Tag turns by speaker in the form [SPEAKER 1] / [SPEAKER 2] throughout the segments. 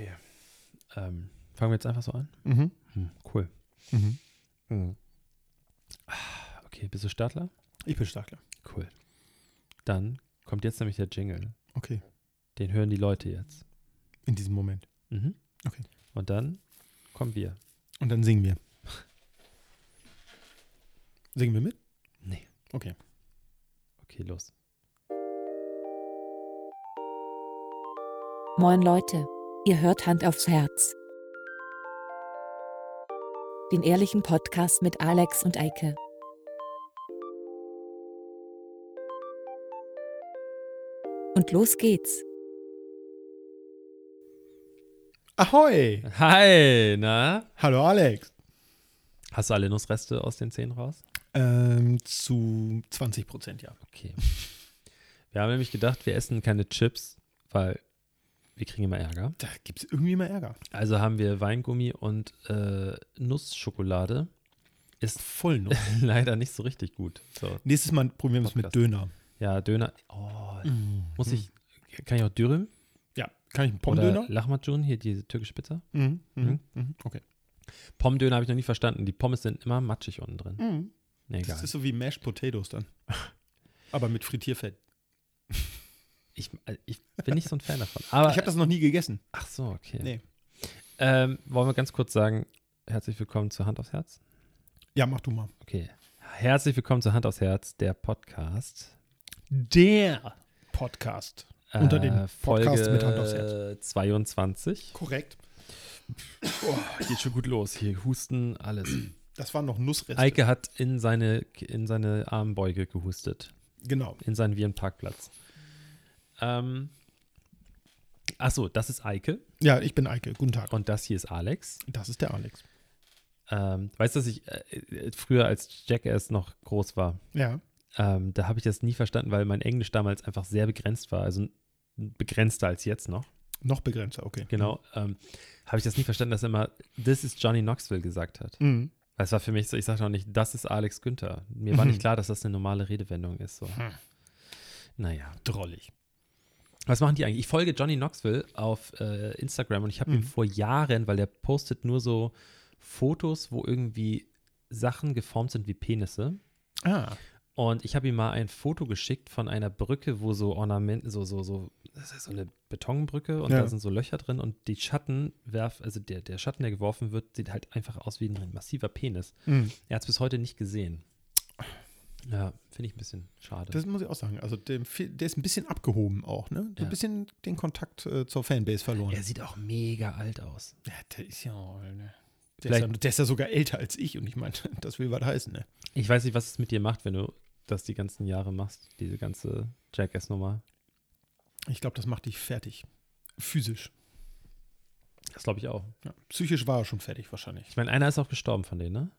[SPEAKER 1] Okay. Ähm, fangen wir jetzt einfach so an?
[SPEAKER 2] Mhm.
[SPEAKER 1] Hm, cool.
[SPEAKER 2] Mhm.
[SPEAKER 1] Okay, bist du Startler?
[SPEAKER 2] Ich bin Starkler.
[SPEAKER 1] Cool. Dann kommt jetzt nämlich der Jingle.
[SPEAKER 2] Okay.
[SPEAKER 1] Den hören die Leute jetzt.
[SPEAKER 2] In diesem Moment.
[SPEAKER 1] Mhm.
[SPEAKER 2] Okay.
[SPEAKER 1] Und dann kommen wir.
[SPEAKER 2] Und dann singen wir. Singen wir mit?
[SPEAKER 1] Nee.
[SPEAKER 2] Okay.
[SPEAKER 1] Okay, los.
[SPEAKER 3] Moin Leute, ihr hört Hand aufs Herz. Den ehrlichen Podcast mit Alex und Eike. Und los geht's.
[SPEAKER 2] Ahoi!
[SPEAKER 1] Hi, na?
[SPEAKER 2] Hallo Alex.
[SPEAKER 1] Hast du alle Nussreste aus den Zähnen raus?
[SPEAKER 2] Ähm, zu 20 Prozent, ja.
[SPEAKER 1] Okay. Wir haben nämlich gedacht, wir essen keine Chips, weil wir kriegen immer Ärger.
[SPEAKER 2] Da gibt es irgendwie immer Ärger.
[SPEAKER 1] Also haben wir Weingummi und äh, Nussschokolade. Ist
[SPEAKER 2] Voll noch.
[SPEAKER 1] leider nicht so richtig gut. So.
[SPEAKER 2] Nächstes Mal probieren wir es mit. Döner.
[SPEAKER 1] Ja, Döner. Oh,
[SPEAKER 2] Mhm.
[SPEAKER 1] muss ich. Kann ich auch Dürüm?
[SPEAKER 2] Ja. Kann ich einen
[SPEAKER 1] Oder
[SPEAKER 2] Pomdöner?
[SPEAKER 1] Lahmacun, hier diese türkische Pizza?
[SPEAKER 2] Mhm. Mhm. Okay.
[SPEAKER 1] Pommdöner habe ich noch nie verstanden. Die Pommes sind immer matschig unten drin.
[SPEAKER 2] Mhm.
[SPEAKER 1] Nee,
[SPEAKER 2] Das
[SPEAKER 1] egal.
[SPEAKER 2] ist so wie Mashed Potatoes dann. Aber mit Frittierfett.
[SPEAKER 1] Ich, äh, ich bin nicht so ein Fan davon. Aber,
[SPEAKER 2] ich habe das noch nie gegessen.
[SPEAKER 1] ach so, okay.
[SPEAKER 2] Nee.
[SPEAKER 1] Ähm, wollen wir ganz kurz sagen, herzlich willkommen zu Hand aufs Herz?
[SPEAKER 2] Ja, mach du mal.
[SPEAKER 1] Okay. Herzlich willkommen zu Hand aufs Herz, der Podcast.
[SPEAKER 2] Der Podcast. Unter den
[SPEAKER 1] Äh,
[SPEAKER 2] Podcasts
[SPEAKER 1] Folge
[SPEAKER 2] mit Hand aufs Herz.
[SPEAKER 1] 22.
[SPEAKER 2] Korrekt.
[SPEAKER 1] Oh, geht schon gut los. Hier Husten, alles.
[SPEAKER 2] Das waren noch Nussreste.
[SPEAKER 1] Eike hat in seine, in seine Armbeuge gehustet.
[SPEAKER 2] Genau.
[SPEAKER 1] In seinen Virenparkplatz. Ähm, Achso, das ist Eike
[SPEAKER 2] Ja, ich bin Eike. Guten Tag.
[SPEAKER 1] und das hier ist Alex.
[SPEAKER 2] Das ist der Alex.
[SPEAKER 1] Ähm, weißt du, dass ich äh, äh, früher als Jackass noch groß war,
[SPEAKER 2] Ja.
[SPEAKER 1] ähm, da habe ich das nie verstanden, weil mein Englisch damals einfach sehr begrenzt war. Also begrenzter als jetzt noch.
[SPEAKER 2] Noch begrenzter, okay.
[SPEAKER 1] Genau. Ähm, habe ich das nie verstanden, dass er immer This is Johnny Knoxville gesagt hat.
[SPEAKER 2] Mhm.
[SPEAKER 1] Weil Es war für mich so, ich sagte auch nicht, das ist Alex Günther. Mir war
[SPEAKER 2] Mhm.
[SPEAKER 1] nicht klar, dass das eine normale Redewendung ist. So.
[SPEAKER 2] Hm.
[SPEAKER 1] Naja.
[SPEAKER 2] Drollig.
[SPEAKER 1] Was machen die eigentlich? Ich folge Johnny Knoxville auf äh, Instagram und ich habe
[SPEAKER 2] Mhm.
[SPEAKER 1] ihm vor Jahren, weil der postet nur so Fotos, wo irgendwie Sachen geformt sind wie Penisse.
[SPEAKER 2] Ah.
[SPEAKER 1] Und ich habe ihm mal ein Foto geschickt von einer Brücke, wo so Ornament, so, so, so, das ist so eine Betonbrücke und
[SPEAKER 2] Ja.
[SPEAKER 1] da sind so Löcher drin und die Schatten werf, also der, der Schatten, der geworfen wird, sieht halt einfach aus wie ein massiver Penis.
[SPEAKER 2] Mhm.
[SPEAKER 1] Er hat es bis heute nicht gesehen. Ja, finde ich ein bisschen schade.
[SPEAKER 2] Das muss ich auch sagen. Also fehl- der ist ein bisschen abgehoben auch, ne? So
[SPEAKER 1] Ja.
[SPEAKER 2] ein bisschen den Kontakt äh, zur Fanbase verloren.
[SPEAKER 1] er sieht auch mega alt aus.
[SPEAKER 2] Ja, der ist ja, auch, ne? der, ist ja, der ist ja sogar älter als ich und ich meine, das will was heißen, ne?
[SPEAKER 1] Ich weiß nicht, was es mit dir macht, wenn du das die ganzen Jahre machst, diese ganze Jackass-Nummer.
[SPEAKER 2] Ich glaube, das macht dich fertig. Physisch.
[SPEAKER 1] Das glaube ich auch.
[SPEAKER 2] Ja. Psychisch war er schon fertig wahrscheinlich.
[SPEAKER 1] Ich meine, einer ist auch gestorben von denen, ne?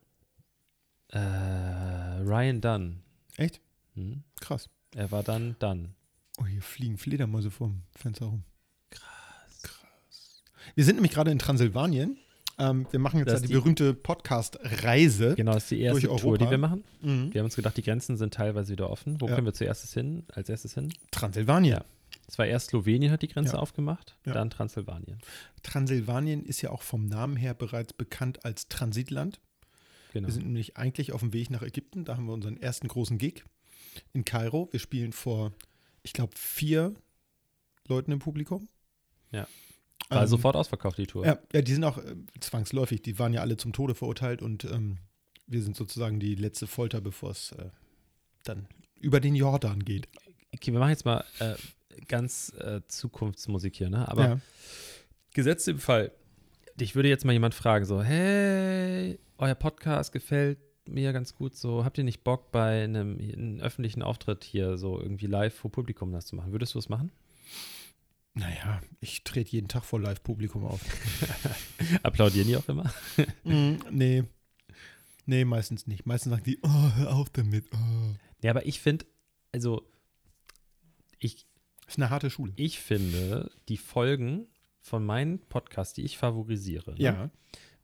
[SPEAKER 1] Äh, Ryan Dunn.
[SPEAKER 2] Echt?
[SPEAKER 1] Hm?
[SPEAKER 2] Krass.
[SPEAKER 1] Er war dann Dunn.
[SPEAKER 2] Oh, hier fliegen Fledermäuse vorm Fenster rum. Krass. Krass. Wir sind nämlich gerade in Transsilvanien. Ähm, wir machen jetzt ja die,
[SPEAKER 1] die-
[SPEAKER 2] berühmte Podcast-Reise.
[SPEAKER 1] Genau, das ist die erste
[SPEAKER 2] Durch
[SPEAKER 1] Tour, die wir machen.
[SPEAKER 2] Mhm.
[SPEAKER 1] Wir haben uns gedacht, die Grenzen sind teilweise wieder offen. Wo
[SPEAKER 2] Ja.
[SPEAKER 1] können wir zuerst hin? Als erstes hin?
[SPEAKER 2] Transsilvanien.
[SPEAKER 1] Ja. Es war erst Slowenien hat die Grenze
[SPEAKER 2] Ja.
[SPEAKER 1] aufgemacht,
[SPEAKER 2] Ja.
[SPEAKER 1] dann Transsilvanien.
[SPEAKER 2] Transsilvanien ist ja auch vom Namen her bereits bekannt als Transitland.
[SPEAKER 1] Genau.
[SPEAKER 2] Wir sind nämlich eigentlich auf dem Weg nach Ägypten. Da haben wir unseren ersten großen Gig in Kairo. Wir spielen vor, ich glaube, vier Leuten im Publikum.
[SPEAKER 1] Ja. War
[SPEAKER 2] Ähm,
[SPEAKER 1] sofort ausverkauft, die Tour.
[SPEAKER 2] Ja, ja, die sind auch äh, zwangsläufig. Die waren ja alle zum Tode verurteilt und ähm, wir sind sozusagen die letzte Folter, bevor es äh, dann über den Jordan geht.
[SPEAKER 1] Okay, wir machen jetzt mal äh, ganz äh, Zukunftsmusik hier, ne? Aber
[SPEAKER 2] ja.
[SPEAKER 1] gesetzt im Fall, dich würde jetzt mal jemand fragen, so, hey, euer Podcast gefällt mir ganz gut, so, habt ihr nicht Bock bei einem, einem öffentlichen Auftritt hier so irgendwie live vor Publikum das zu machen? Würdest du es machen?
[SPEAKER 2] Naja, ich trete jeden Tag vor Live-Publikum auf.
[SPEAKER 1] Applaudieren die auch immer?
[SPEAKER 2] mm, nee. Nee, meistens nicht. Meistens sagen die, oh, hör auf damit. Oh.
[SPEAKER 1] Ja, aber ich finde, also, ich,
[SPEAKER 2] Das ist eine harte Schule.
[SPEAKER 1] ich finde, die Folgen von meinen Podcasts, die ich favorisiere, ne?
[SPEAKER 2] Ja.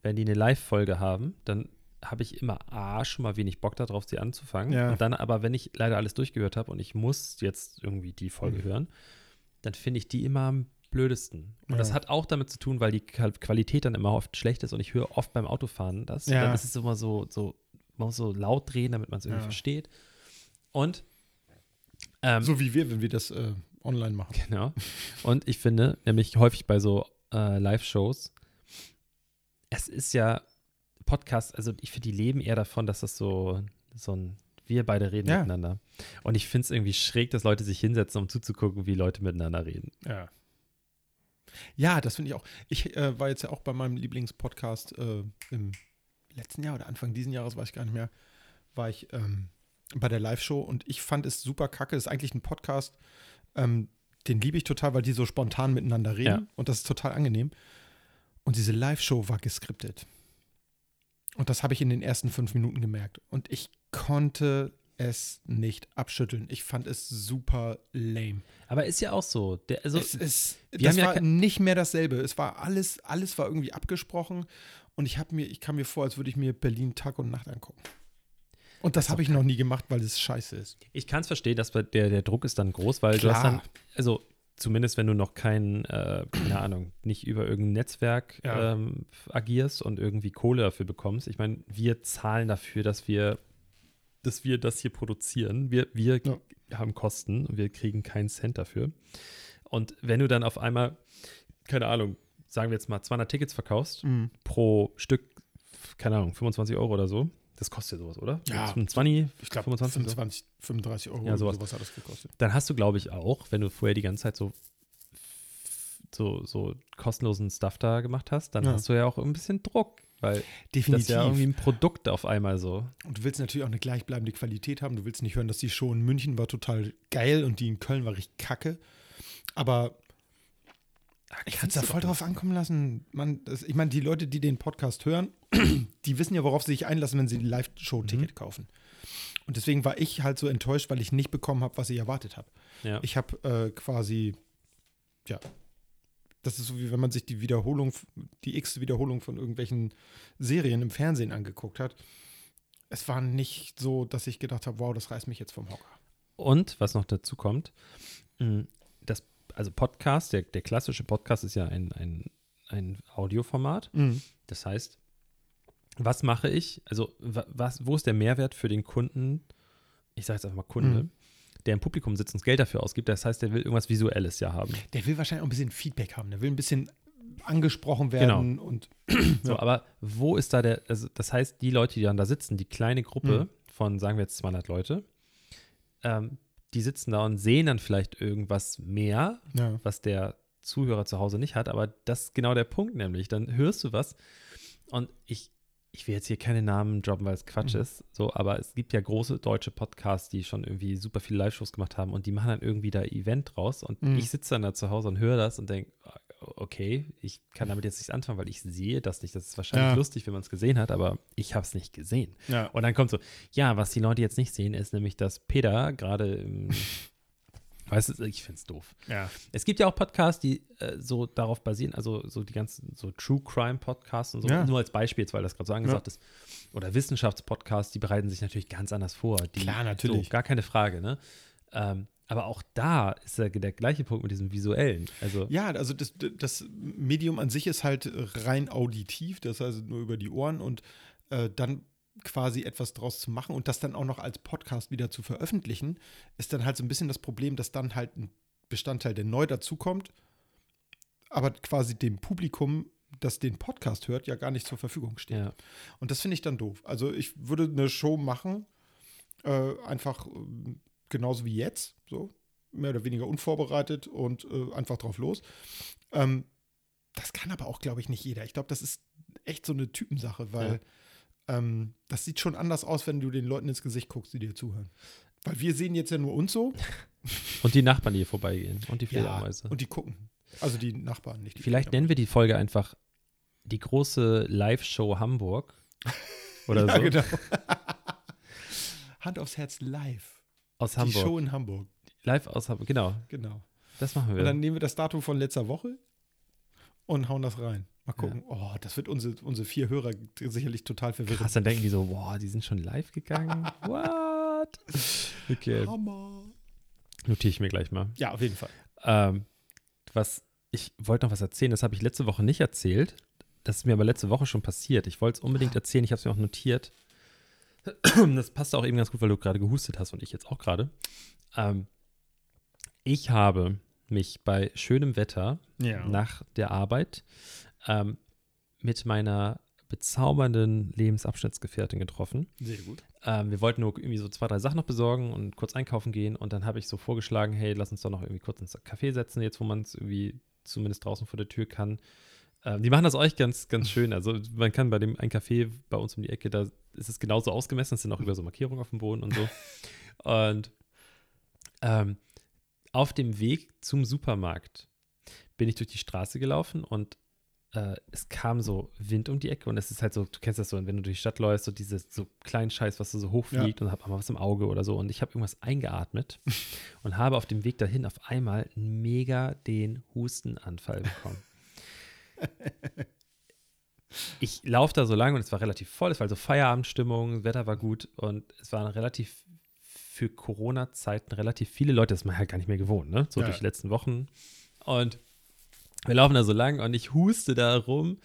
[SPEAKER 1] wenn die eine Live-Folge haben, dann habe ich immer A, schon mal wenig Bock darauf, sie anzufangen.
[SPEAKER 2] Ja.
[SPEAKER 1] Und dann aber, wenn ich leider alles durchgehört habe und ich muss jetzt irgendwie die Folge
[SPEAKER 2] Mhm.
[SPEAKER 1] hören, dann finde ich die immer ein blödesten. Und
[SPEAKER 2] Ja.
[SPEAKER 1] das hat auch damit zu tun, weil die Qual- Qualität dann immer oft schlecht ist und ich höre oft beim Autofahren das.
[SPEAKER 2] Ja.
[SPEAKER 1] Dann ist es immer so, so, man muss so laut drehen, damit man es irgendwie
[SPEAKER 2] Ja.
[SPEAKER 1] versteht. Und ähm,
[SPEAKER 2] So wie wir, wenn wir das äh, online machen.
[SPEAKER 1] Genau. Und ich finde, nämlich häufig bei so äh, Live-Shows, es ist ja Podcast, also ich finde, die leben eher davon, dass das so, so ein, wir beide reden
[SPEAKER 2] Ja.
[SPEAKER 1] miteinander. Und ich finde es irgendwie schräg, dass Leute sich hinsetzen, um zuzugucken, wie Leute miteinander reden.
[SPEAKER 2] Ja. Ja, das finde ich auch. Ich äh, war jetzt ja auch bei meinem Lieblingspodcast äh, im letzten Jahr oder Anfang diesen Jahres, weiß ich gar nicht mehr, war ich ähm, bei der Live-Show und ich fand es super kacke. Das ist eigentlich ein Podcast, ähm, den liebe ich total, weil die so spontan miteinander reden
[SPEAKER 1] Ja.
[SPEAKER 2] und das ist total angenehm. Und diese Live-Show war geskriptet. Und das habe ich in den ersten fünf Minuten gemerkt. Und ich konnte es nicht abschütteln. Ich fand es super lame.
[SPEAKER 1] Aber ist ja auch so. Der, also,
[SPEAKER 2] es ist,
[SPEAKER 1] wir
[SPEAKER 2] das
[SPEAKER 1] haben ja
[SPEAKER 2] war
[SPEAKER 1] ke-
[SPEAKER 2] nicht mehr dasselbe. Es war alles, alles war irgendwie abgesprochen und ich habe mir, ich kam mir vor, als würde ich mir Berlin Tag und Nacht angucken. Und das
[SPEAKER 1] ist
[SPEAKER 2] habe
[SPEAKER 1] doch
[SPEAKER 2] ich noch nie gemacht, weil es scheiße ist.
[SPEAKER 1] ich kann es verstehen, dass der, der Druck ist dann groß, weil du hast
[SPEAKER 2] Klar.
[SPEAKER 1] dann, also zumindest wenn du noch kein, äh, keine Ahnung, nicht über irgendein Netzwerk
[SPEAKER 2] Ja.
[SPEAKER 1] ähm, agierst und irgendwie Kohle dafür bekommst. Ich meine, wir zahlen dafür, dass wir, dass wir das hier produzieren. Wir, wir
[SPEAKER 2] Ja.
[SPEAKER 1] haben Kosten und wir kriegen keinen Cent dafür. Und wenn du dann auf einmal, keine Ahnung, sagen wir jetzt mal 200 Tickets verkaufst pro Stück, keine Ahnung, 25 Euro oder so, das kostet ja sowas, oder?
[SPEAKER 2] Ja.
[SPEAKER 1] So ein 20,
[SPEAKER 2] Ich glaube,
[SPEAKER 1] 25,
[SPEAKER 2] 25, 35 Euro
[SPEAKER 1] Ja, sowas.
[SPEAKER 2] sowas hat das gekostet.
[SPEAKER 1] dann hast du, glaube ich, auch, wenn du vorher die ganze Zeit so, so, so kostenlosen Stuff da gemacht hast, dann
[SPEAKER 2] Ja.
[SPEAKER 1] hast du ja auch ein bisschen Druck, weil das
[SPEAKER 2] Definitiv.
[SPEAKER 1] ist ja irgendwie ein Produkt auf einmal so.
[SPEAKER 2] und du willst natürlich auch eine gleichbleibende Qualität haben. Du willst nicht hören, dass die Show in München war total geil und die in Köln war richtig kacke. Aber ich würde es da voll drauf ankommen lassen. Man, das, ich meine, die Leute, die den Podcast hören, die wissen ja, worauf sie sich einlassen, wenn sie die Live-Show-Ticket kaufen. Und deswegen war ich halt so enttäuscht, weil ich nicht bekommen habe, was ich erwartet habe.
[SPEAKER 1] Ja.
[SPEAKER 2] Ich habe äh, quasi, ja, das ist so wie wenn man sich die Wiederholung, die x Wiederholung von irgendwelchen Serien im Fernsehen angeguckt hat. Es war nicht so, dass ich gedacht habe, wow, das reißt mich jetzt vom Hocker.
[SPEAKER 1] Und was noch dazu kommt, mh, das, also Podcast, der, der klassische Podcast ist ja ein, ein, ein Audioformat. Das heißt, was mache ich? Also, wa- was, wo ist der Mehrwert für den Kunden? Ich sage jetzt einfach mal Kunde,
[SPEAKER 2] Mhm.
[SPEAKER 1] der im Publikum sitzt und das Geld dafür ausgibt. Das heißt, der will irgendwas Visuelles ja haben.
[SPEAKER 2] Der will wahrscheinlich auch ein bisschen Feedback haben. Der will ein bisschen angesprochen
[SPEAKER 1] Genau.
[SPEAKER 2] werden und
[SPEAKER 1] So,
[SPEAKER 2] Ja.
[SPEAKER 1] aber wo ist da der, also das heißt, die Leute, die dann da sitzen, die kleine Gruppe
[SPEAKER 2] Mhm.
[SPEAKER 1] von, sagen wir jetzt 200 Leute, ähm, die sitzen da und sehen dann vielleicht irgendwas mehr,
[SPEAKER 2] ja.
[SPEAKER 1] was der Zuhörer zu Hause nicht hat, aber das ist genau der Punkt nämlich. Dann hörst du was und ich, ich will jetzt hier keine Namen droppen, weil es Quatsch
[SPEAKER 2] Mhm.
[SPEAKER 1] ist, so, aber es gibt ja große deutsche Podcasts, die schon irgendwie super viele Live-Shows gemacht haben und die machen dann irgendwie da Event draus und
[SPEAKER 2] Mhm.
[SPEAKER 1] ich sitze dann da zu Hause und höre das und denke, okay, ich kann damit jetzt nichts anfangen, weil ich sehe das nicht. Das ist wahrscheinlich
[SPEAKER 2] Ja.
[SPEAKER 1] lustig, wenn man es gesehen hat, aber ich habe es nicht gesehen.
[SPEAKER 2] ja.
[SPEAKER 1] Und dann kommt so, ja, was die Leute jetzt nicht sehen, ist nämlich, dass Peter gerade Weißt du, ich finde es doof.
[SPEAKER 2] ja.
[SPEAKER 1] Es gibt ja auch Podcasts, die äh, so darauf basieren, also so die ganzen so True Crime Podcasts und so,
[SPEAKER 2] Ja.
[SPEAKER 1] nur als Beispiel weil das gerade so angesagt ist. Oder Wissenschaftspodcasts, die bereiten sich natürlich ganz anders vor. Die,
[SPEAKER 2] Klar, natürlich.
[SPEAKER 1] So, gar keine Frage, ne? Ähm, aber auch da ist der, der gleiche Punkt mit diesem visuellen. Also,
[SPEAKER 2] Ja, also das, das Medium an sich ist halt rein auditiv, das heißt nur über die Ohren und äh, dann quasi etwas draus zu machen und das dann auch noch als Podcast wieder zu veröffentlichen, ist dann halt so ein bisschen das Problem, dass dann halt ein Bestandteil, der neu dazukommt, aber quasi dem Publikum, das den Podcast hört, ja gar nicht zur Verfügung steht.
[SPEAKER 1] ja.
[SPEAKER 2] Und das finde ich dann doof. Also ich würde eine Show machen, äh, einfach äh, genauso wie jetzt, so mehr oder weniger unvorbereitet und äh, einfach drauf los. Ähm, das kann aber auch, glaube ich, nicht jeder. Ich glaube, das ist echt so eine Typensache, weil ähm, das sieht schon anders aus, wenn du den Leuten ins Gesicht guckst, die dir zuhören. Weil wir sehen jetzt ja nur uns so.
[SPEAKER 1] Und die Nachbarn, die hier vorbeigehen. Und die Fledermäuse.
[SPEAKER 2] und die gucken. Also die Nachbarn, nicht die
[SPEAKER 1] Vielleicht nennen wir die Folge einfach die große Live-Show Hamburg. Oder
[SPEAKER 2] ja,
[SPEAKER 1] so.
[SPEAKER 2] genau. Hand aufs Herz live.
[SPEAKER 1] Aus
[SPEAKER 2] Die
[SPEAKER 1] Hamburg.
[SPEAKER 2] Show in Hamburg.
[SPEAKER 1] Live aus Hamburg. Genau.
[SPEAKER 2] Genau.
[SPEAKER 1] Das machen wir.
[SPEAKER 2] Und dann nehmen wir das Datum von letzter Woche und hauen das rein. Mal gucken. Oh, das wird unsere, unsere vier Hörer sicherlich total verwirren.
[SPEAKER 1] Krass, dann denken die so, boah, die sind schon live gegangen. What? Okay,
[SPEAKER 2] Hammer.
[SPEAKER 1] notiere ich mir gleich mal.
[SPEAKER 2] Ja, auf jeden Fall.
[SPEAKER 1] Ähm, was ich wollte noch was erzählen, das habe ich letzte Woche nicht erzählt. Das ist mir aber letzte Woche schon passiert. Ich wollte es unbedingt erzählen, ich habe es mir auch notiert. Das passt auch eben ganz gut, weil du gerade gehustet hast und ich jetzt auch gerade. Ähm, ich habe mich bei schönem Wetter
[SPEAKER 2] Ja.
[SPEAKER 1] nach der Arbeit ähm, mit meiner bezaubernden Lebensabschnittsgefährtin getroffen.
[SPEAKER 2] Sehr gut.
[SPEAKER 1] Ähm, wir wollten nur irgendwie so zwei, drei Sachen noch besorgen und kurz einkaufen gehen. Und dann habe ich so vorgeschlagen, hey, lass uns doch noch irgendwie kurz ins Café setzen, jetzt wo man es irgendwie zumindest draußen vor der Tür kann. Ähm, die machen das euch ganz, ganz schön. Also man kann bei dem ein Café bei uns um die Ecke, da ist es genauso ausgemessen, es sind auch über so Markierungen auf dem Boden und so. und ähm, auf dem Weg zum Supermarkt bin ich durch die Straße gelaufen und äh, es kam so Wind um die Ecke und es ist halt so, du kennst das so, wenn du durch die Stadt läufst, so dieses so kleinen Scheiß, was so, hochfliegt und hab mal was im Auge oder so. Und ich habe irgendwas eingeatmet und habe auf dem Weg dahin auf einmal mega den Hustenanfall bekommen. ich laufe da so lang und es war relativ voll, es war also Feierabendstimmung, Wetter war gut und es waren relativ für Corona-Zeiten relativ viele Leute, das ist man halt gar nicht mehr gewohnt, ne? So
[SPEAKER 2] Ja.
[SPEAKER 1] durch die letzten Wochen. Und wir laufen da so lang und ich huste da rum,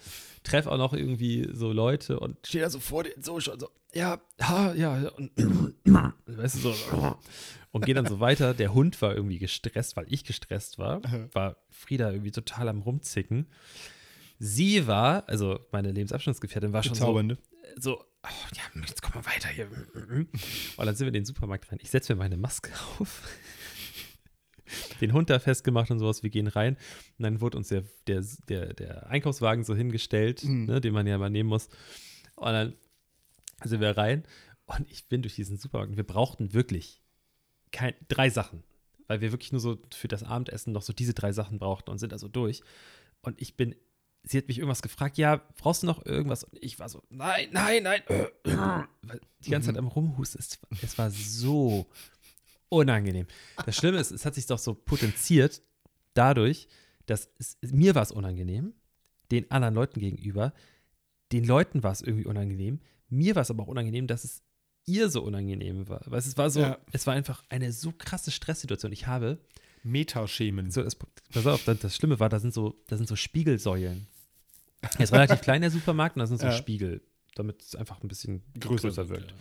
[SPEAKER 1] treffe auch noch irgendwie so Leute und stehe da so vor denen so schon so, ja, ha, ja, ja, und weißt du so, und gehe dann so weiter. Der Hund war irgendwie gestresst, weil ich gestresst war, war Frieda irgendwie total am Rumzicken. Sie war, also meine Lebensabschnittsgefährtin, war schon so,
[SPEAKER 2] Bezaubernde.
[SPEAKER 1] so, oh, ja, jetzt komm mal weiter hier. Und dann sind wir in den Supermarkt rein. Ich setze mir meine Maske auf, den Hund da festgemacht und sowas. Wir gehen rein. Und dann wurde uns der, der, der, der Einkaufswagen so hingestellt,
[SPEAKER 2] Mhm.
[SPEAKER 1] ne, den man ja mal nehmen muss. Und dann sind wir rein und ich bin durch diesen Supermarkt. Wir brauchten wirklich kein, drei Sachen, weil wir wirklich nur so für das Abendessen noch so diese drei Sachen brauchten und sind also durch. Und ich bin, sie hat mich irgendwas gefragt, ja, brauchst du noch irgendwas? Und ich war so, nein, nein, nein. Die ganze Zeit am Rumhusten, es, es war so unangenehm. Das Schlimme ist, es hat sich doch so potenziert dadurch, dass es, mir war es unangenehm, den anderen Leuten gegenüber, den Leuten war es irgendwie unangenehm, mir war es aber auch unangenehm, dass es ihr so unangenehm war. Weil es war so,
[SPEAKER 2] Ja.
[SPEAKER 1] es war einfach eine so krasse Stresssituation. Ich habe
[SPEAKER 2] Metaschemen.
[SPEAKER 1] so, das, pass auf, das, das Schlimme war, da sind so, da sind so Spiegelsäulen. Er ist relativ klein, der Supermarkt, und da sind so
[SPEAKER 2] Ja.
[SPEAKER 1] Spiegel, damit es einfach ein bisschen
[SPEAKER 2] Größer
[SPEAKER 1] größer, wirkt.
[SPEAKER 2] ja.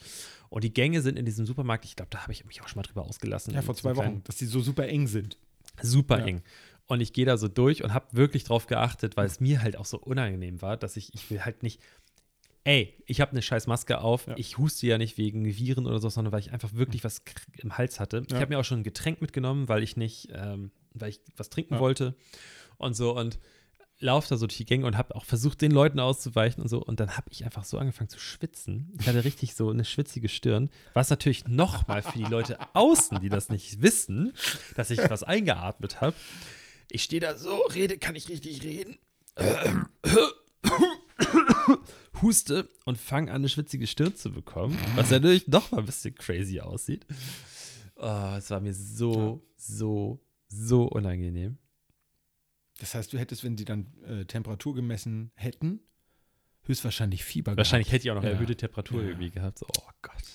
[SPEAKER 1] Und die Gänge sind in diesem Supermarkt, ich glaube, da habe ich mich auch schon mal drüber ausgelassen.
[SPEAKER 2] Ja, vor zwei
[SPEAKER 1] kleinen-
[SPEAKER 2] Wochen, dass die so super eng sind.
[SPEAKER 1] super
[SPEAKER 2] Ja.
[SPEAKER 1] eng. Und ich gehe da so durch und habe wirklich drauf geachtet, weil es mir halt auch so unangenehm war, dass ich, ich will halt nicht, ey, ich habe eine scheiß Maske auf,
[SPEAKER 2] Ja.
[SPEAKER 1] ich huste ja nicht wegen Viren oder so, sondern weil ich einfach wirklich was im Hals hatte. Ich
[SPEAKER 2] Ja.
[SPEAKER 1] habe mir auch schon ein Getränk mitgenommen, weil ich nicht, ähm, weil ich was trinken
[SPEAKER 2] Ja.
[SPEAKER 1] wollte und so und laufe da so durch die Gänge und habe auch versucht, den Leuten auszuweichen und so. Und dann habe ich einfach so angefangen zu schwitzen. Ich hatte richtig so eine schwitzige Stirn, was natürlich nochmal für die Leute außen, die das nicht wissen, dass ich was eingeatmet habe. Ich stehe da so, rede, kann ich richtig reden? Huste und fange an, eine schwitzige Stirn zu bekommen, was natürlich noch mal ein bisschen crazy aussieht. Oh, es war mir so, so, so unangenehm.
[SPEAKER 2] Das heißt, du hättest, wenn sie dann äh, Temperatur gemessen hätten, höchstwahrscheinlich Fieber
[SPEAKER 1] Wahrscheinlich hätte ich auch noch
[SPEAKER 2] Ja.
[SPEAKER 1] erhöhte Temperatur
[SPEAKER 2] Ja.
[SPEAKER 1] irgendwie gehabt. So, oh Gott.
[SPEAKER 2] gehabt.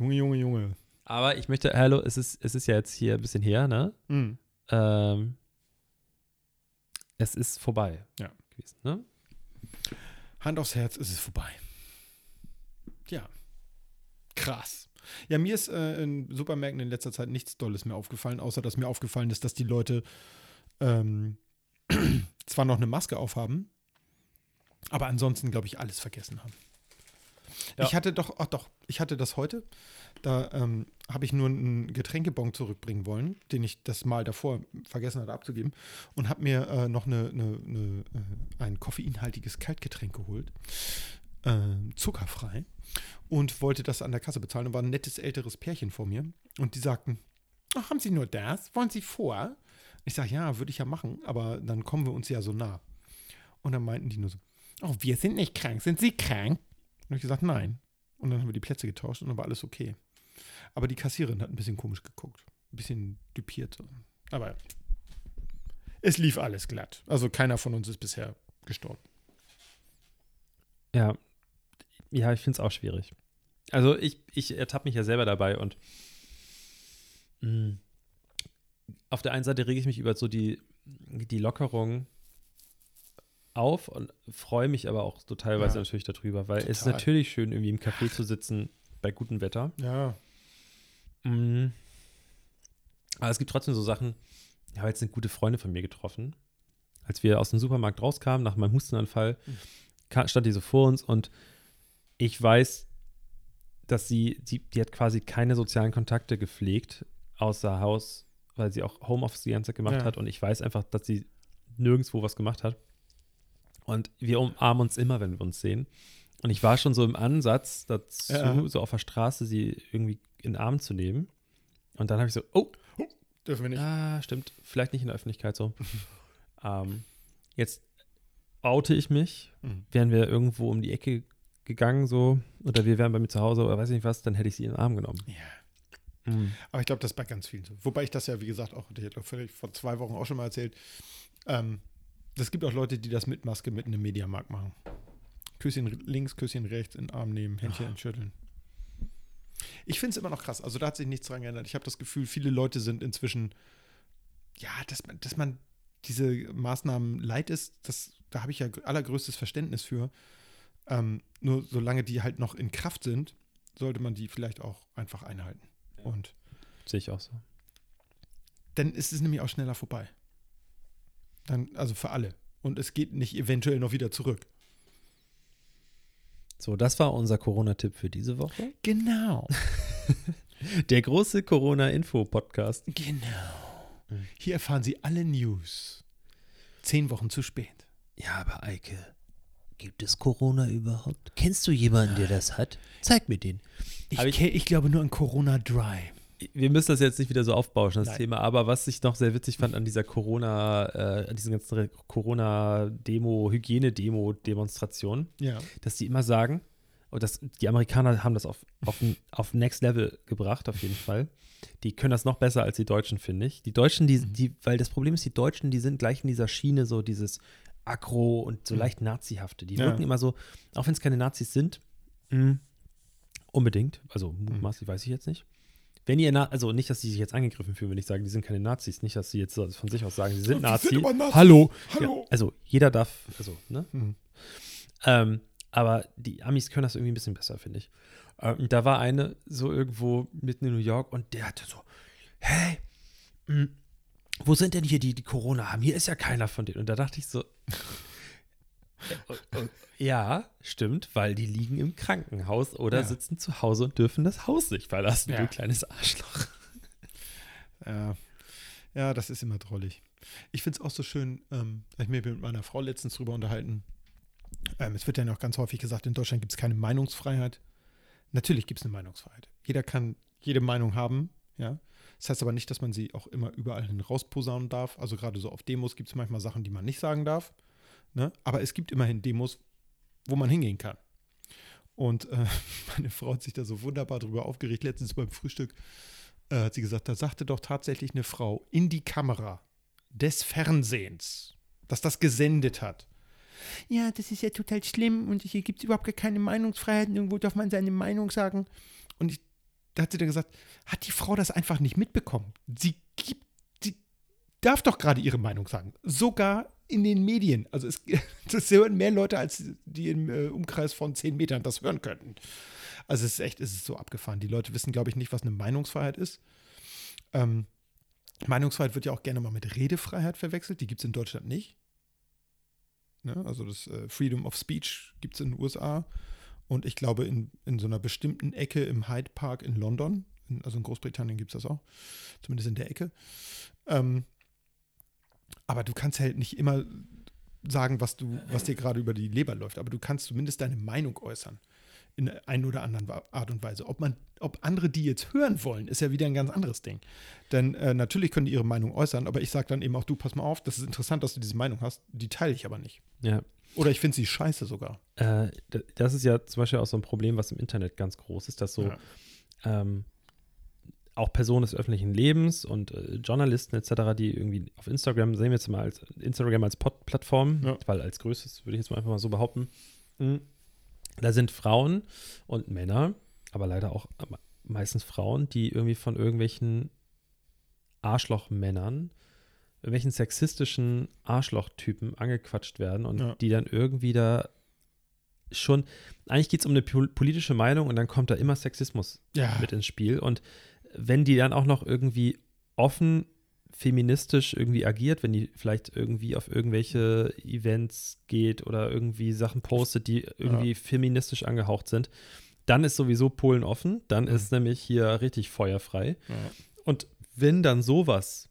[SPEAKER 2] Junge, Junge, Junge.
[SPEAKER 1] Aber ich möchte, hallo, es ist, es ist ja jetzt hier ein bisschen her, ne?
[SPEAKER 2] Mhm.
[SPEAKER 1] Ähm, es ist vorbei.
[SPEAKER 2] Ja.
[SPEAKER 1] Gewesen, ne?
[SPEAKER 2] Hand aufs Herz, ist es vorbei. Ja. Krass. Ja, mir ist äh, in Supermärkten in letzter Zeit nichts Dolles mehr aufgefallen, außer dass mir aufgefallen ist, dass die Leute ähm, zwar noch eine Maske aufhaben, aber ansonsten, glaube ich, alles vergessen haben.
[SPEAKER 1] Ja.
[SPEAKER 2] Ich hatte doch, ach doch, ich hatte das heute. Da ähm, habe ich nur einen Getränkebon zurückbringen wollen, den ich das Mal davor vergessen hatte abzugeben. Und habe mir äh, noch eine, eine, eine, äh, ein koffeinhaltiges Kaltgetränk geholt. Äh, zuckerfrei. Und wollte das an der Kasse bezahlen. Da war ein nettes älteres Pärchen vor mir. Und die sagten: Ach, haben Sie nur das? Wollen Sie vor? Ich sage: Ja, würde ich ja machen, aber dann kommen wir uns ja so nah. Und dann meinten die nur so: Oh, wir sind nicht krank. Sind Sie krank? Und habe ich gesagt: Nein. Und dann haben wir die Plätze getauscht und dann war alles okay. Aber die Kassiererin hat ein bisschen komisch geguckt. Ein bisschen düpiert. Aber es lief alles glatt. Also keiner von uns ist bisher gestorben.
[SPEAKER 1] Ja. Ja, ich finde es auch schwierig. Also ich, ich ertappe mich ja selber dabei und mh, auf der einen Seite rege ich mich über so die, die Lockerung auf und freue mich aber auch so teilweise
[SPEAKER 2] Ja.
[SPEAKER 1] natürlich darüber, weil es ist
[SPEAKER 2] Total.
[SPEAKER 1] natürlich schön, irgendwie im Café zu sitzen bei gutem Wetter.
[SPEAKER 2] Ja.
[SPEAKER 1] Mhm. Aber es gibt trotzdem so Sachen. Ich habe jetzt eine gute Freundin von mir getroffen. Als wir aus dem Supermarkt rauskamen, nach meinem Hustenanfall,
[SPEAKER 2] Mhm.
[SPEAKER 1] stand die so vor uns und ich weiß, dass sie, die, die hat quasi keine sozialen Kontakte gepflegt, außer Haus, weil sie auch Homeoffice die ganze Zeit gemacht
[SPEAKER 2] Ja.
[SPEAKER 1] hat und ich weiß einfach, dass sie nirgendwo was gemacht hat. Und wir umarmen uns immer, wenn wir uns sehen. Und ich war schon so im Ansatz dazu,
[SPEAKER 2] Ja.
[SPEAKER 1] so auf der Straße sie irgendwie in den Arm zu nehmen. Und dann habe ich so, oh,
[SPEAKER 2] Dürfen wir nicht.
[SPEAKER 1] ah, stimmt, vielleicht nicht in der Öffentlichkeit so. ähm, jetzt oute ich mich,
[SPEAKER 2] Mhm.
[SPEAKER 1] wären wir irgendwo um die Ecke gegangen so oder wir wären bei mir zu Hause oder weiß nicht was, dann hätte ich sie in den Arm genommen.
[SPEAKER 2] Ja.
[SPEAKER 1] Mhm.
[SPEAKER 2] Aber ich glaube, das ist bei ganz vielen so. Wobei ich das ja, wie gesagt, auch, ich hätte völlig vor zwei Wochen auch schon mal erzählt. Ähm, es gibt auch Leute, die das mit Maske mit einem Mediamarkt machen. Küsschen links, Küsschen rechts, in den Arm nehmen, Händchen entschütteln. Ich finde es immer noch krass. Also da hat sich nichts dran geändert. Ich habe das Gefühl, viele Leute sind inzwischen, ja, dass man, dass man diese Maßnahmen leid ist, das, da habe ich ja allergrößtes Verständnis für. Ähm, nur solange die halt noch in Kraft sind, sollte man die vielleicht auch einfach einhalten. Und
[SPEAKER 1] Sehe ich auch so.
[SPEAKER 2] dann ist es nämlich auch schneller vorbei. Dann, also für alle. Und es geht nicht eventuell noch wieder zurück.
[SPEAKER 1] So, das war unser Corona-Tipp für diese Woche.
[SPEAKER 2] Genau.
[SPEAKER 1] Der große Corona-Info-Podcast.
[SPEAKER 2] Genau. Hier erfahren Sie alle News. Zehn Wochen zu spät.
[SPEAKER 4] Ja, aber Eike, gibt es Corona überhaupt? Kennst du jemanden, der das hat? Zeig mir den.
[SPEAKER 2] Ich,
[SPEAKER 1] ich-
[SPEAKER 2] ich glaube nur an Corona Dry.
[SPEAKER 1] Wir müssen das jetzt nicht wieder so aufbauschen, das
[SPEAKER 2] Nein.
[SPEAKER 1] Thema, aber was ich noch sehr witzig fand an dieser Corona, äh, an diesen ganzen Corona-Demo, Hygiene-Demo-Demonstrationen,
[SPEAKER 2] Ja.
[SPEAKER 1] dass die immer sagen, und das, die Amerikaner haben das auf, auf, auf Next Level gebracht, auf jeden Fall. Die können das noch besser als die Deutschen, finde ich. Die Deutschen, die, die, weil das Problem ist, die Deutschen, die sind gleich in dieser Schiene, so dieses Aggro und so leicht Nazihafte. Die
[SPEAKER 2] Ja.
[SPEAKER 1] wirken immer so, auch wenn es keine Nazis sind, mh, unbedingt, also mutmaßlich weiß ich jetzt nicht. Wenn ihr, Na also nicht, dass die sich jetzt angegriffen fühlen, wenn ich sage, die sind keine Nazis, nicht, dass sie jetzt von sich aus sagen, sie sind
[SPEAKER 2] Die
[SPEAKER 1] Nazi.
[SPEAKER 2] sind.
[SPEAKER 1] Hallo.
[SPEAKER 2] Hallo.
[SPEAKER 1] Ja, also jeder darf, also, ne?
[SPEAKER 2] Mhm.
[SPEAKER 1] Ähm, aber die Amis können das irgendwie ein bisschen besser, finde ich. Ähm, da war eine so irgendwo mitten in New York und der hatte so, hey, mh, wo sind denn hier die, die Corona haben? Hier ist ja keiner von denen. Und da dachte ich so, ja, stimmt, weil die liegen im Krankenhaus oder
[SPEAKER 2] Ja.
[SPEAKER 1] sitzen zu Hause und dürfen das Haus nicht verlassen,
[SPEAKER 2] Ja.
[SPEAKER 1] du kleines Arschloch.
[SPEAKER 2] Ja. ja, das ist immer drollig. Ich finde es auch so schön, ähm, ich mir mit meiner Frau letztens drüber unterhalten. Ähm, es wird ja noch ganz häufig gesagt, in Deutschland gibt es keine Meinungsfreiheit. Natürlich gibt es eine Meinungsfreiheit. Jeder kann jede Meinung haben, ja. Das heißt aber nicht, dass man sie auch immer überall hin rausposaunen darf. Also gerade so auf Demos gibt es manchmal Sachen, die man nicht sagen darf. Ne? Aber es gibt immerhin Demos, wo man hingehen kann. Und äh, meine Frau hat sich da so wunderbar drüber aufgeregt. Letztens beim Frühstück äh, hat sie gesagt, da sagte doch tatsächlich eine Frau in die Kamera des Fernsehens, dass das gesendet hat. Ja, das ist ja total schlimm und hier gibt es überhaupt gar keine Meinungsfreiheit. Irgendwo darf man seine Meinung sagen. Und ich, da hat sie dann gesagt, hat die Frau das einfach nicht mitbekommen? Sie gibt, sie darf doch gerade ihre Meinung sagen. Sogar in den Medien. Also es, das hören mehr Leute, als die im äh, Umkreis von zehn Metern das hören könnten. Also es ist echt, es ist so abgefahren. Die Leute wissen, glaube ich, nicht, was eine Meinungsfreiheit ist. Ähm, Meinungsfreiheit wird ja auch gerne mal mit Redefreiheit verwechselt. Die gibt es in Deutschland nicht. Ne? Also das äh, Freedom of Speech gibt es in den USA. Und ich glaube, in, in so einer bestimmten Ecke im Hyde Park in London, in, also in Großbritannien gibt es das auch, zumindest in der Ecke. Ähm, aber du kannst halt nicht immer sagen, was du, was dir gerade über die Leber läuft, aber du kannst zumindest deine Meinung äußern. In einer oder anderen Art und Weise. Ob man, ob andere die jetzt hören wollen, ist ja wieder ein ganz anderes Ding. Denn äh, natürlich können die ihre Meinung äußern, aber ich sage dann eben auch, du, pass mal auf, das ist interessant, dass du diese Meinung hast, die teile ich aber nicht.
[SPEAKER 1] Ja.
[SPEAKER 2] Oder ich finde sie scheiße sogar.
[SPEAKER 1] Äh, das ist ja zum Beispiel auch so ein Problem, was im Internet ganz groß ist, dass so
[SPEAKER 2] Ja.
[SPEAKER 1] ähm, auch Personen des öffentlichen Lebens und äh, Journalisten etc., die irgendwie auf Instagram, sehen wir jetzt mal als Instagram als Pod Plattform,
[SPEAKER 2] Ja.
[SPEAKER 1] weil als größtes würde ich jetzt mal einfach mal so behaupten, mh, da sind Frauen und Männer, aber leider auch meistens Frauen, die irgendwie von irgendwelchen Arschlochmännern irgendwelchen sexistischen Arschlochtypen angequatscht werden und
[SPEAKER 2] Ja.
[SPEAKER 1] die dann irgendwie da schon, eigentlich geht es um eine pol- politische Meinung und dann kommt da immer Sexismus
[SPEAKER 2] Ja.
[SPEAKER 1] mit ins Spiel. Und wenn die dann auch noch irgendwie offen feministisch irgendwie agiert, wenn die vielleicht irgendwie auf irgendwelche Events geht oder irgendwie Sachen postet, die irgendwie feministisch angehaucht sind, dann ist sowieso Polen offen. Dann
[SPEAKER 2] Mhm.
[SPEAKER 1] ist nämlich hier richtig feuerfrei.
[SPEAKER 2] Ja.
[SPEAKER 1] Und wenn dann sowas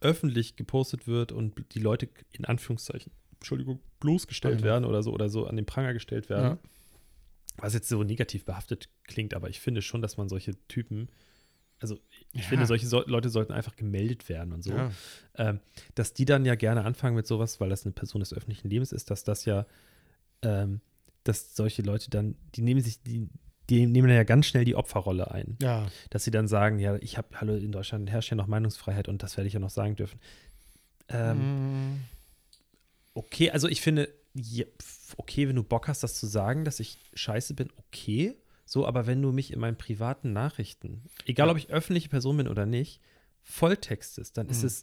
[SPEAKER 1] öffentlich gepostet wird und die Leute in Anführungszeichen, Entschuldigung, bloßgestellt
[SPEAKER 2] Ja.
[SPEAKER 1] werden oder so oder so an den Pranger gestellt werden,
[SPEAKER 2] Ja.
[SPEAKER 1] was jetzt so negativ behaftet klingt, aber ich finde schon, dass man solche Typen, also ich
[SPEAKER 2] Ja.
[SPEAKER 1] finde, solche so Leute sollten einfach gemeldet werden und so. Ähm, dass die dann ja gerne anfangen mit sowas, weil das eine Person des öffentlichen Lebens ist, dass das ja, ähm, dass solche Leute dann, die nehmen sich, die, die nehmen ja ganz schnell die Opferrolle ein.
[SPEAKER 2] Ja.
[SPEAKER 1] Dass sie dann sagen, ja, ich habe, hallo, in Deutschland herrscht ja noch Meinungsfreiheit und das werde ich ja noch sagen dürfen. Ähm,
[SPEAKER 2] Mm.
[SPEAKER 1] Okay, also ich finde, ja, okay, wenn du Bock hast, das zu sagen, dass ich scheiße bin, okay. So, aber wenn du mich in meinen privaten Nachrichten, egal
[SPEAKER 2] Ja.
[SPEAKER 1] ob ich öffentliche Person bin oder nicht, volltextest, dann ist
[SPEAKER 2] Mhm.
[SPEAKER 1] es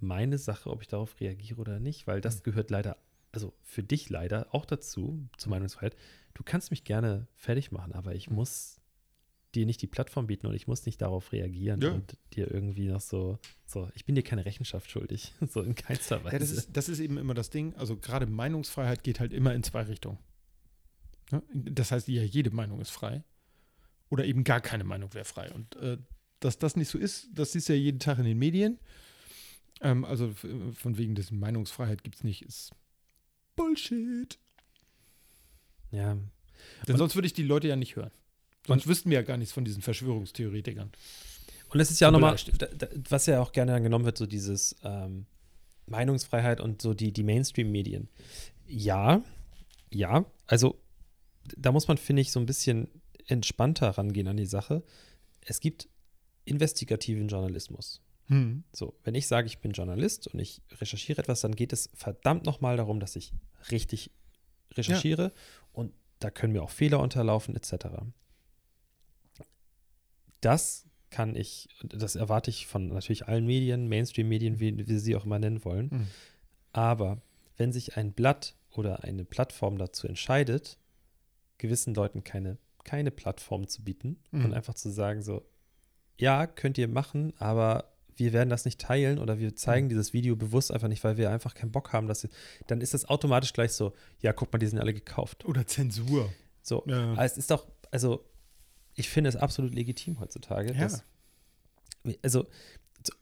[SPEAKER 1] meine Sache, ob ich darauf reagiere oder nicht, weil
[SPEAKER 2] Mhm.
[SPEAKER 1] das gehört leider, also für dich leider auch dazu, zur Meinungsfreiheit. Du kannst mich gerne fertig machen, aber ich muss dir nicht die Plattform bieten und ich muss nicht darauf reagieren
[SPEAKER 2] Ja.
[SPEAKER 1] und dir irgendwie noch so, so, ich bin dir keine Rechenschaft schuldig, so in keinster Weise.
[SPEAKER 2] Ja, das ist, das ist eben immer das Ding. Also gerade Meinungsfreiheit geht halt immer in zwei Richtungen. Das heißt, ja, jede Meinung ist frei. Oder eben gar keine Meinung wäre frei. Und äh, dass das nicht so ist, das siehst du ja jeden Tag in den Medien. Ähm, also von wegen des Meinungsfreiheit gibt es nicht, ist Bullshit.
[SPEAKER 1] Ja,
[SPEAKER 2] Denn
[SPEAKER 1] Und-
[SPEAKER 2] sonst würde ich die Leute ja nicht hören. Sonst wüssten wir ja gar nichts von diesen Verschwörungstheoretikern.
[SPEAKER 1] Und es ist ja auch nochmal, was ja auch gerne dann genommen wird, so dieses ähm, Meinungsfreiheit und so die, die Mainstream-Medien. Ja, ja, also da muss man, finde ich, so ein bisschen entspannter rangehen an die Sache. Es gibt investigativen Journalismus.
[SPEAKER 2] Hm.
[SPEAKER 1] So, wenn ich sage, ich bin Journalist und ich recherchiere etwas, dann geht es verdammt nochmal darum, dass ich richtig recherchiere und da können mir auch Fehler unterlaufen, etc. Das kann ich, das erwarte ich von natürlich allen Medien, Mainstream-Medien, wie wir sie auch immer nennen wollen.
[SPEAKER 2] Mhm.
[SPEAKER 1] Aber wenn sich ein Blatt oder eine Plattform dazu entscheidet, gewissen Leuten keine, keine Plattform zu bieten
[SPEAKER 2] Mhm.
[SPEAKER 1] und einfach zu sagen, so, ja, könnt ihr machen, aber wir werden das nicht teilen oder wir zeigen
[SPEAKER 2] Mhm.
[SPEAKER 1] dieses Video bewusst einfach nicht, weil wir einfach keinen Bock haben, dass dann ist das automatisch gleich so, ja, guck mal, die sind alle gekauft.
[SPEAKER 2] Oder Zensur.
[SPEAKER 1] So,
[SPEAKER 2] Ja.
[SPEAKER 1] aber es ist doch, also ich finde es absolut legitim heutzutage.
[SPEAKER 2] Ja.
[SPEAKER 1] Dass, also,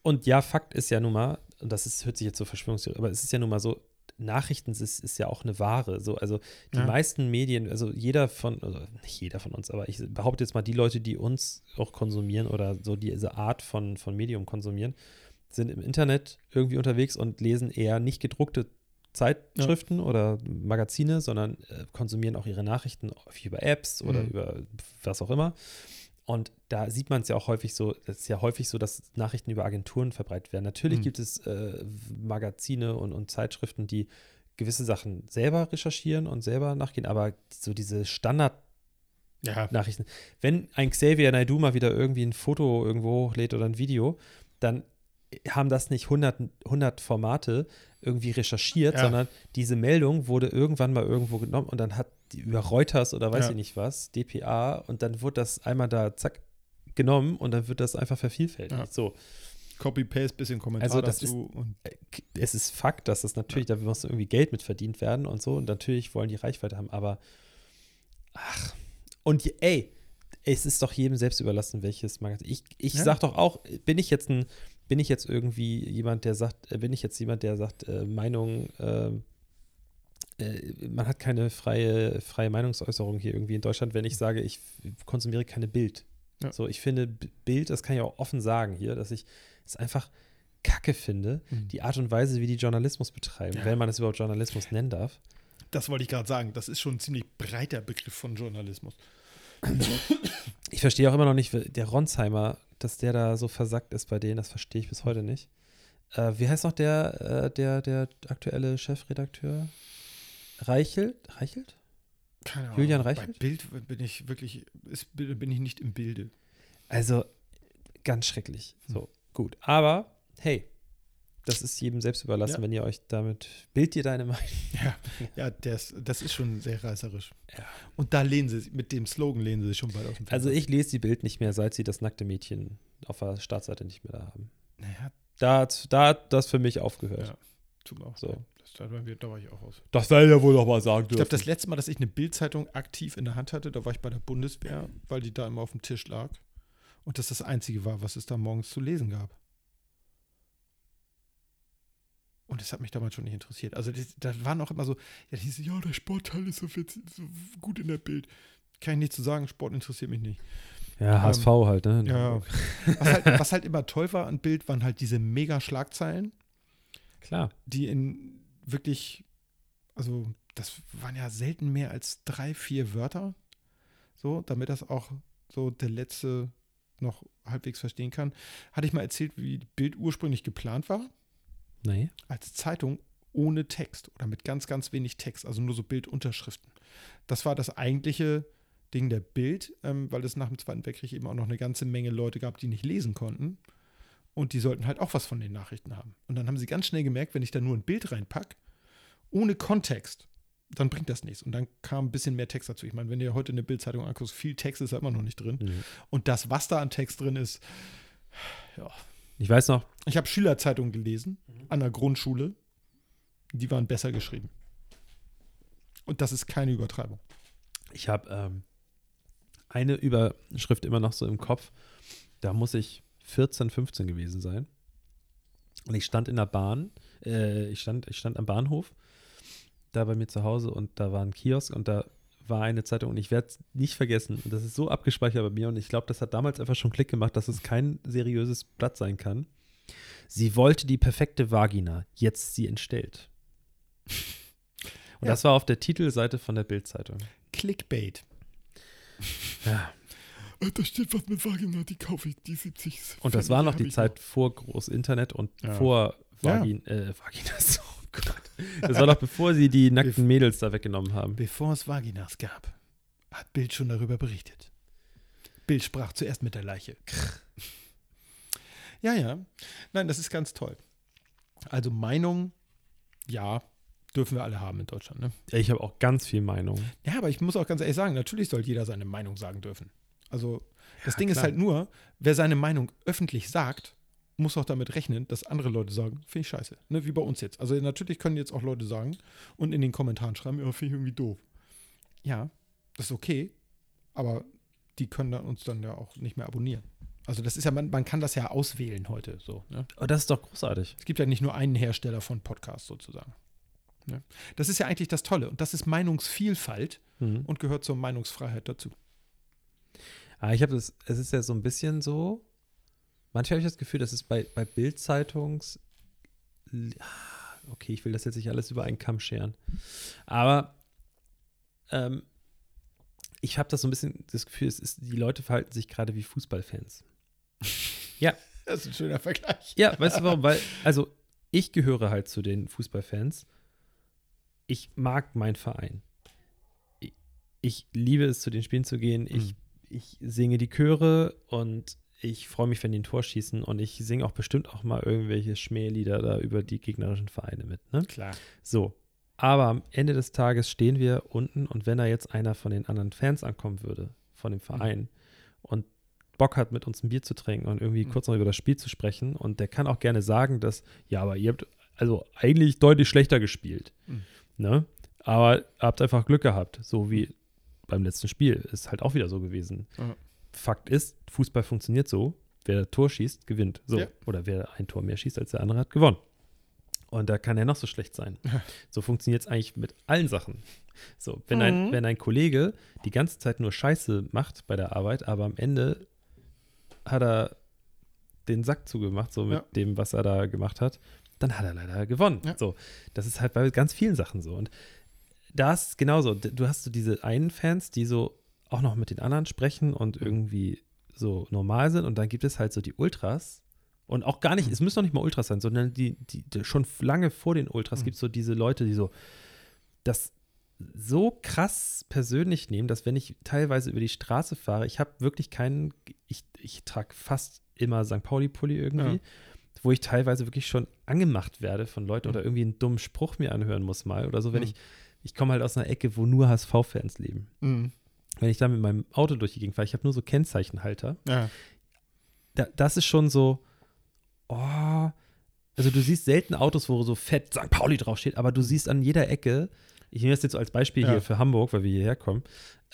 [SPEAKER 1] und ja, Fakt ist ja nun mal, und das ist, hört sich jetzt so Verschwörungstheorie, aber es ist ja nun mal so, Nachrichten ist, ist ja auch eine Ware. So, also die
[SPEAKER 2] Ja.
[SPEAKER 1] meisten Medien, also jeder von, also nicht jeder von uns, aber ich behaupte jetzt mal, die Leute, die uns auch konsumieren oder so diese Art von, von Medium konsumieren, sind im Internet irgendwie unterwegs und lesen eher nicht gedruckte Zeitschriften oder Magazine, sondern äh, konsumieren auch ihre Nachrichten über Apps oder
[SPEAKER 2] Mhm.
[SPEAKER 1] über was auch immer. Und da sieht man es ja auch häufig so, es ist ja häufig so, dass Nachrichten über Agenturen verbreitet werden. Natürlich
[SPEAKER 2] Mhm.
[SPEAKER 1] gibt es äh, Magazine und, und Zeitschriften, die gewisse Sachen selber recherchieren und selber nachgehen, aber so diese Standard-Nachrichten,
[SPEAKER 2] Ja.
[SPEAKER 1] wenn ein Xavier Naidoo mal wieder irgendwie ein Foto irgendwo hochlädt oder ein Video, dann haben das nicht 100, 100 Formate irgendwie recherchiert,
[SPEAKER 2] Ja.
[SPEAKER 1] sondern diese Meldung wurde irgendwann mal irgendwo genommen und dann hat die über Reuters oder weiß
[SPEAKER 2] Ja.
[SPEAKER 1] ich nicht was, DPA, und dann wurde das einmal da zack genommen und dann wird das einfach vervielfältigt.
[SPEAKER 2] Ja.
[SPEAKER 1] So,
[SPEAKER 2] Copy-Paste, bisschen Kommentar
[SPEAKER 1] Also das
[SPEAKER 2] dazu. und
[SPEAKER 1] es ist Fakt, dass das natürlich, da muss irgendwie Geld mit verdient werden und so. Und natürlich wollen die Reichweite haben, aber ach. Und ey, es ist doch jedem selbst überlassen, welches Magazin. Ich, ich sag doch auch, bin ich jetzt ein, bin ich jetzt irgendwie jemand, der sagt, äh, bin ich jetzt jemand, der sagt, äh, Meinung, ähm, äh, man hat keine freie, freie Meinungsäußerung hier irgendwie in Deutschland, wenn ich sage, ich konsumiere keine Bild.
[SPEAKER 2] Ja.
[SPEAKER 1] So, ich finde Bild, das kann ich auch offen sagen hier, dass ich es einfach Kacke finde,
[SPEAKER 2] Mhm.
[SPEAKER 1] die Art und Weise, wie die Journalismus betreiben,
[SPEAKER 2] Ja.
[SPEAKER 1] wenn man es überhaupt Journalismus nennen darf.
[SPEAKER 2] das wollte ich gerade sagen. Das ist schon ein ziemlich breiter Begriff von Journalismus.
[SPEAKER 1] Ich verstehe auch immer noch nicht, der Ronsheimer, dass der da so versackt ist bei denen, das verstehe ich bis heute nicht. Äh, wie heißt noch der, äh, der, der aktuelle Chefredakteur? Reichelt? Reichelt?
[SPEAKER 2] Keine
[SPEAKER 1] Julian
[SPEAKER 2] Bei
[SPEAKER 1] Reichelt?
[SPEAKER 2] Bild bin ich wirklich, ist, bin ich nicht im Bilde.
[SPEAKER 1] Also, ganz schrecklich. So, gut. Aber, hey, das ist jedem selbst überlassen,
[SPEAKER 2] Ja.
[SPEAKER 1] wenn ihr euch damit. Bild dir deine Meinung.
[SPEAKER 2] Ja, ja das, das ist schon sehr reißerisch.
[SPEAKER 1] Ja.
[SPEAKER 2] Und da lehnen sie, mit dem Slogan lehnen sie sich schon weit aus dem Fenster.
[SPEAKER 1] Also ich lese die Bild nicht mehr, seit sie das nackte Mädchen auf der Startseite nicht mehr da haben.
[SPEAKER 2] Naja,
[SPEAKER 1] Da hat, da hat das für mich aufgehört.
[SPEAKER 2] Ja. tut mir auch
[SPEAKER 1] So.
[SPEAKER 2] Das, da, war, da war ich auch aus.
[SPEAKER 1] Das soll ja wohl noch mal sagen
[SPEAKER 2] Ich glaube, das letzte Mal, dass ich eine Bildzeitung aktiv in der Hand hatte, da war ich bei der Bundeswehr, weil die da immer auf dem Tisch lag. Und das das Einzige war, was es da morgens zu lesen gab. Und das hat mich damals schon nicht interessiert. Also das, da waren auch immer so, ja, diese, ja, der Sportteil ist so, fit, so gut in der Bild. Kann ich nicht zu sagen, Sport interessiert mich nicht.
[SPEAKER 1] Ja, HSV halt, ne?
[SPEAKER 2] Ja. Was halt, was halt immer toll war an Bild, waren halt diese mega Schlagzeilen,
[SPEAKER 1] Klar.
[SPEAKER 2] die in wirklich, also das waren ja selten mehr als drei, vier Wörter, so, damit das auch so der letzte noch halbwegs verstehen kann. Hatte ich mal erzählt, wie Bild ursprünglich geplant war,
[SPEAKER 1] Nee.
[SPEAKER 2] als Zeitung ohne Text oder mit ganz, ganz wenig Text, also nur so Bildunterschriften. Das war das eigentliche Ding der Bild, ähm, weil es nach dem Zweiten Weltkrieg eben auch noch eine ganze Menge Leute gab, die nicht lesen konnten. Und die sollten halt auch was von den Nachrichten haben. Und dann haben sie ganz schnell gemerkt, wenn ich da nur ein Bild reinpacke, ohne Kontext, dann bringt das nichts. Und dann kam ein bisschen mehr Text dazu. Ich meine, wenn dir heute eine Bildzeitung anguckst, viel Text ist da immer noch nicht drin.
[SPEAKER 1] Mhm.
[SPEAKER 2] Und das, was da an Text drin ist, ja.
[SPEAKER 1] Ich weiß noch,
[SPEAKER 2] Ich habe Schülerzeitungen gelesen an der Grundschule. Die waren besser geschrieben. Und das ist keine Übertreibung.
[SPEAKER 1] ich habe ähm, eine Überschrift immer noch so im Kopf. Da muss ich 14, 15 gewesen sein. Und ich stand in der Bahn, äh, ich, stand, ich stand am Bahnhof, da bei mir zu Hause und da war ein Kiosk und da war eine Zeitung und ich werde es nicht vergessen. Und das ist so abgespeichert bei mir und ich glaube, das hat damals einfach schon Klick gemacht, dass es kein seriöses Blatt sein kann. Sie wollte die perfekte Vagina, jetzt sie entstellt. Und
[SPEAKER 2] Ja.
[SPEAKER 1] das war auf der Titelseite von der Bildzeitung.
[SPEAKER 2] Clickbait.
[SPEAKER 1] Ja.
[SPEAKER 2] Äh, Da steht was mit Vagina, die kaufe ich, die 70.
[SPEAKER 1] Und das war noch die Zeit vor groß Internet und
[SPEAKER 2] Ja.
[SPEAKER 1] vor. Vagin, äh, Vaginas. Gott. Das war noch bevor sie die nackten Mädels da weggenommen haben.
[SPEAKER 2] Bevor es Vaginas gab, hat Bild schon darüber berichtet. Bild sprach zuerst mit der Leiche. Ja, ja. Nein, das ist ganz toll. Also Meinung, ja, dürfen wir alle haben in Deutschland. Ne?
[SPEAKER 1] Ja, Ich habe auch ganz viel Meinung.
[SPEAKER 2] Ja, aber ich muss auch ganz ehrlich sagen, natürlich soll jeder seine Meinung sagen dürfen. Also das Ding ist
[SPEAKER 1] klar.
[SPEAKER 2] halt nur, wer seine Meinung öffentlich sagt, muss auch damit rechnen, dass andere Leute sagen, finde ich scheiße. Ne, wie bei uns jetzt. Also natürlich können jetzt auch Leute sagen und in den Kommentaren schreiben, ja, finde ich irgendwie doof. Ja, das ist okay, aber die können dann uns dann ja auch nicht mehr abonnieren. Also das ist ja, man, man kann das ja auswählen heute so. Ne?
[SPEAKER 1] Oh, das ist doch großartig.
[SPEAKER 2] Es gibt ja nicht nur einen Hersteller von Podcasts sozusagen. Ne? Das ist ja eigentlich das Tolle und das ist Meinungsvielfalt
[SPEAKER 1] Mhm.
[SPEAKER 2] und gehört zur Meinungsfreiheit dazu.
[SPEAKER 1] Aber ich habe das, es ist ja so ein bisschen so, manchmal habe ich das Gefühl, dass es bei, bei Bild-Zeitungs, okay, ich will das jetzt nicht alles über einen Kamm scheren, aber ähm, ich habe das so ein bisschen das Gefühl, es ist, die Leute verhalten sich gerade wie Fußballfans.
[SPEAKER 2] Das ist ein schöner Vergleich.
[SPEAKER 1] Ja, weißt du warum? Weil, also ich gehöre halt zu den Fußballfans. Ich mag meinen Verein. Ich, ich liebe es, zu den Spielen zu gehen. Ich, ich singe die Chöre und ich freue mich, wenn die ein Tor schießen und ich singe auch bestimmt auch mal irgendwelche Schmählieder da über die gegnerischen Vereine mit. Ne?
[SPEAKER 2] Klar.
[SPEAKER 1] So. Aber am Ende des Tages stehen wir unten und wenn da jetzt einer von den anderen Fans ankommen würde, von dem Verein, und Bock hat, mit uns ein Bier zu trinken und irgendwie
[SPEAKER 2] Mhm.
[SPEAKER 1] kurz noch über das Spiel zu sprechen, und der kann auch gerne sagen, dass, ja, aber ihr habt also eigentlich deutlich schlechter gespielt.
[SPEAKER 2] Mhm.
[SPEAKER 1] Ne? Aber habt einfach Glück gehabt, so wie beim letzten Spiel. Ist halt auch wieder so gewesen.
[SPEAKER 2] Ja.
[SPEAKER 1] Fakt ist, Fußball funktioniert so, wer Tor schießt, gewinnt. So.
[SPEAKER 2] Ja.
[SPEAKER 1] Oder wer ein Tor mehr schießt als der andere, hat gewonnen. Und da kann er noch so schlecht sein. So funktioniert es eigentlich mit allen Sachen. So, wenn, ein,
[SPEAKER 2] Mhm.
[SPEAKER 1] wenn ein Kollege die ganze Zeit nur Scheiße macht bei der Arbeit, aber am Ende hat er den Sack zugemacht, so mit
[SPEAKER 2] Ja.
[SPEAKER 1] dem, was er da gemacht hat, dann hat er leider gewonnen.
[SPEAKER 2] Ja.
[SPEAKER 1] So, das ist halt bei ganz vielen Sachen so. Und da ist es genauso. Du hast so diese einen Fans, die so auch noch mit den anderen sprechen und irgendwie so normal sind. Und dann gibt es halt so die Ultras. Und auch gar nicht, es müssen noch nicht mal Ultras sein, sondern die, die, die schon lange vor den Ultras
[SPEAKER 2] Mhm.
[SPEAKER 1] gibt es so diese Leute, die so das so krass persönlich nehmen, dass wenn ich teilweise über die Straße fahre, ich habe wirklich keinen, ich, ich trage fast immer St. Pauli-Pulli irgendwie,
[SPEAKER 2] Ja.
[SPEAKER 1] wo ich teilweise wirklich schon angemacht werde von Leuten oder irgendwie einen dummen Spruch mir anhören muss mal oder so, wenn
[SPEAKER 2] Mhm.
[SPEAKER 1] ich, ich komme halt aus einer Ecke, wo nur HSV-Fans leben.
[SPEAKER 2] Mhm.
[SPEAKER 1] Wenn ich da mit meinem Auto durch die Gegend fahre, ich habe nur so Kennzeichenhalter,
[SPEAKER 2] Ja.
[SPEAKER 1] da, das ist schon so, oh, also du siehst selten Autos, wo so fett St. Pauli draufsteht, aber du siehst an jeder Ecke, ich nehme das jetzt so als Beispiel
[SPEAKER 2] Ja.
[SPEAKER 1] hier für Hamburg, weil wir hierher kommen,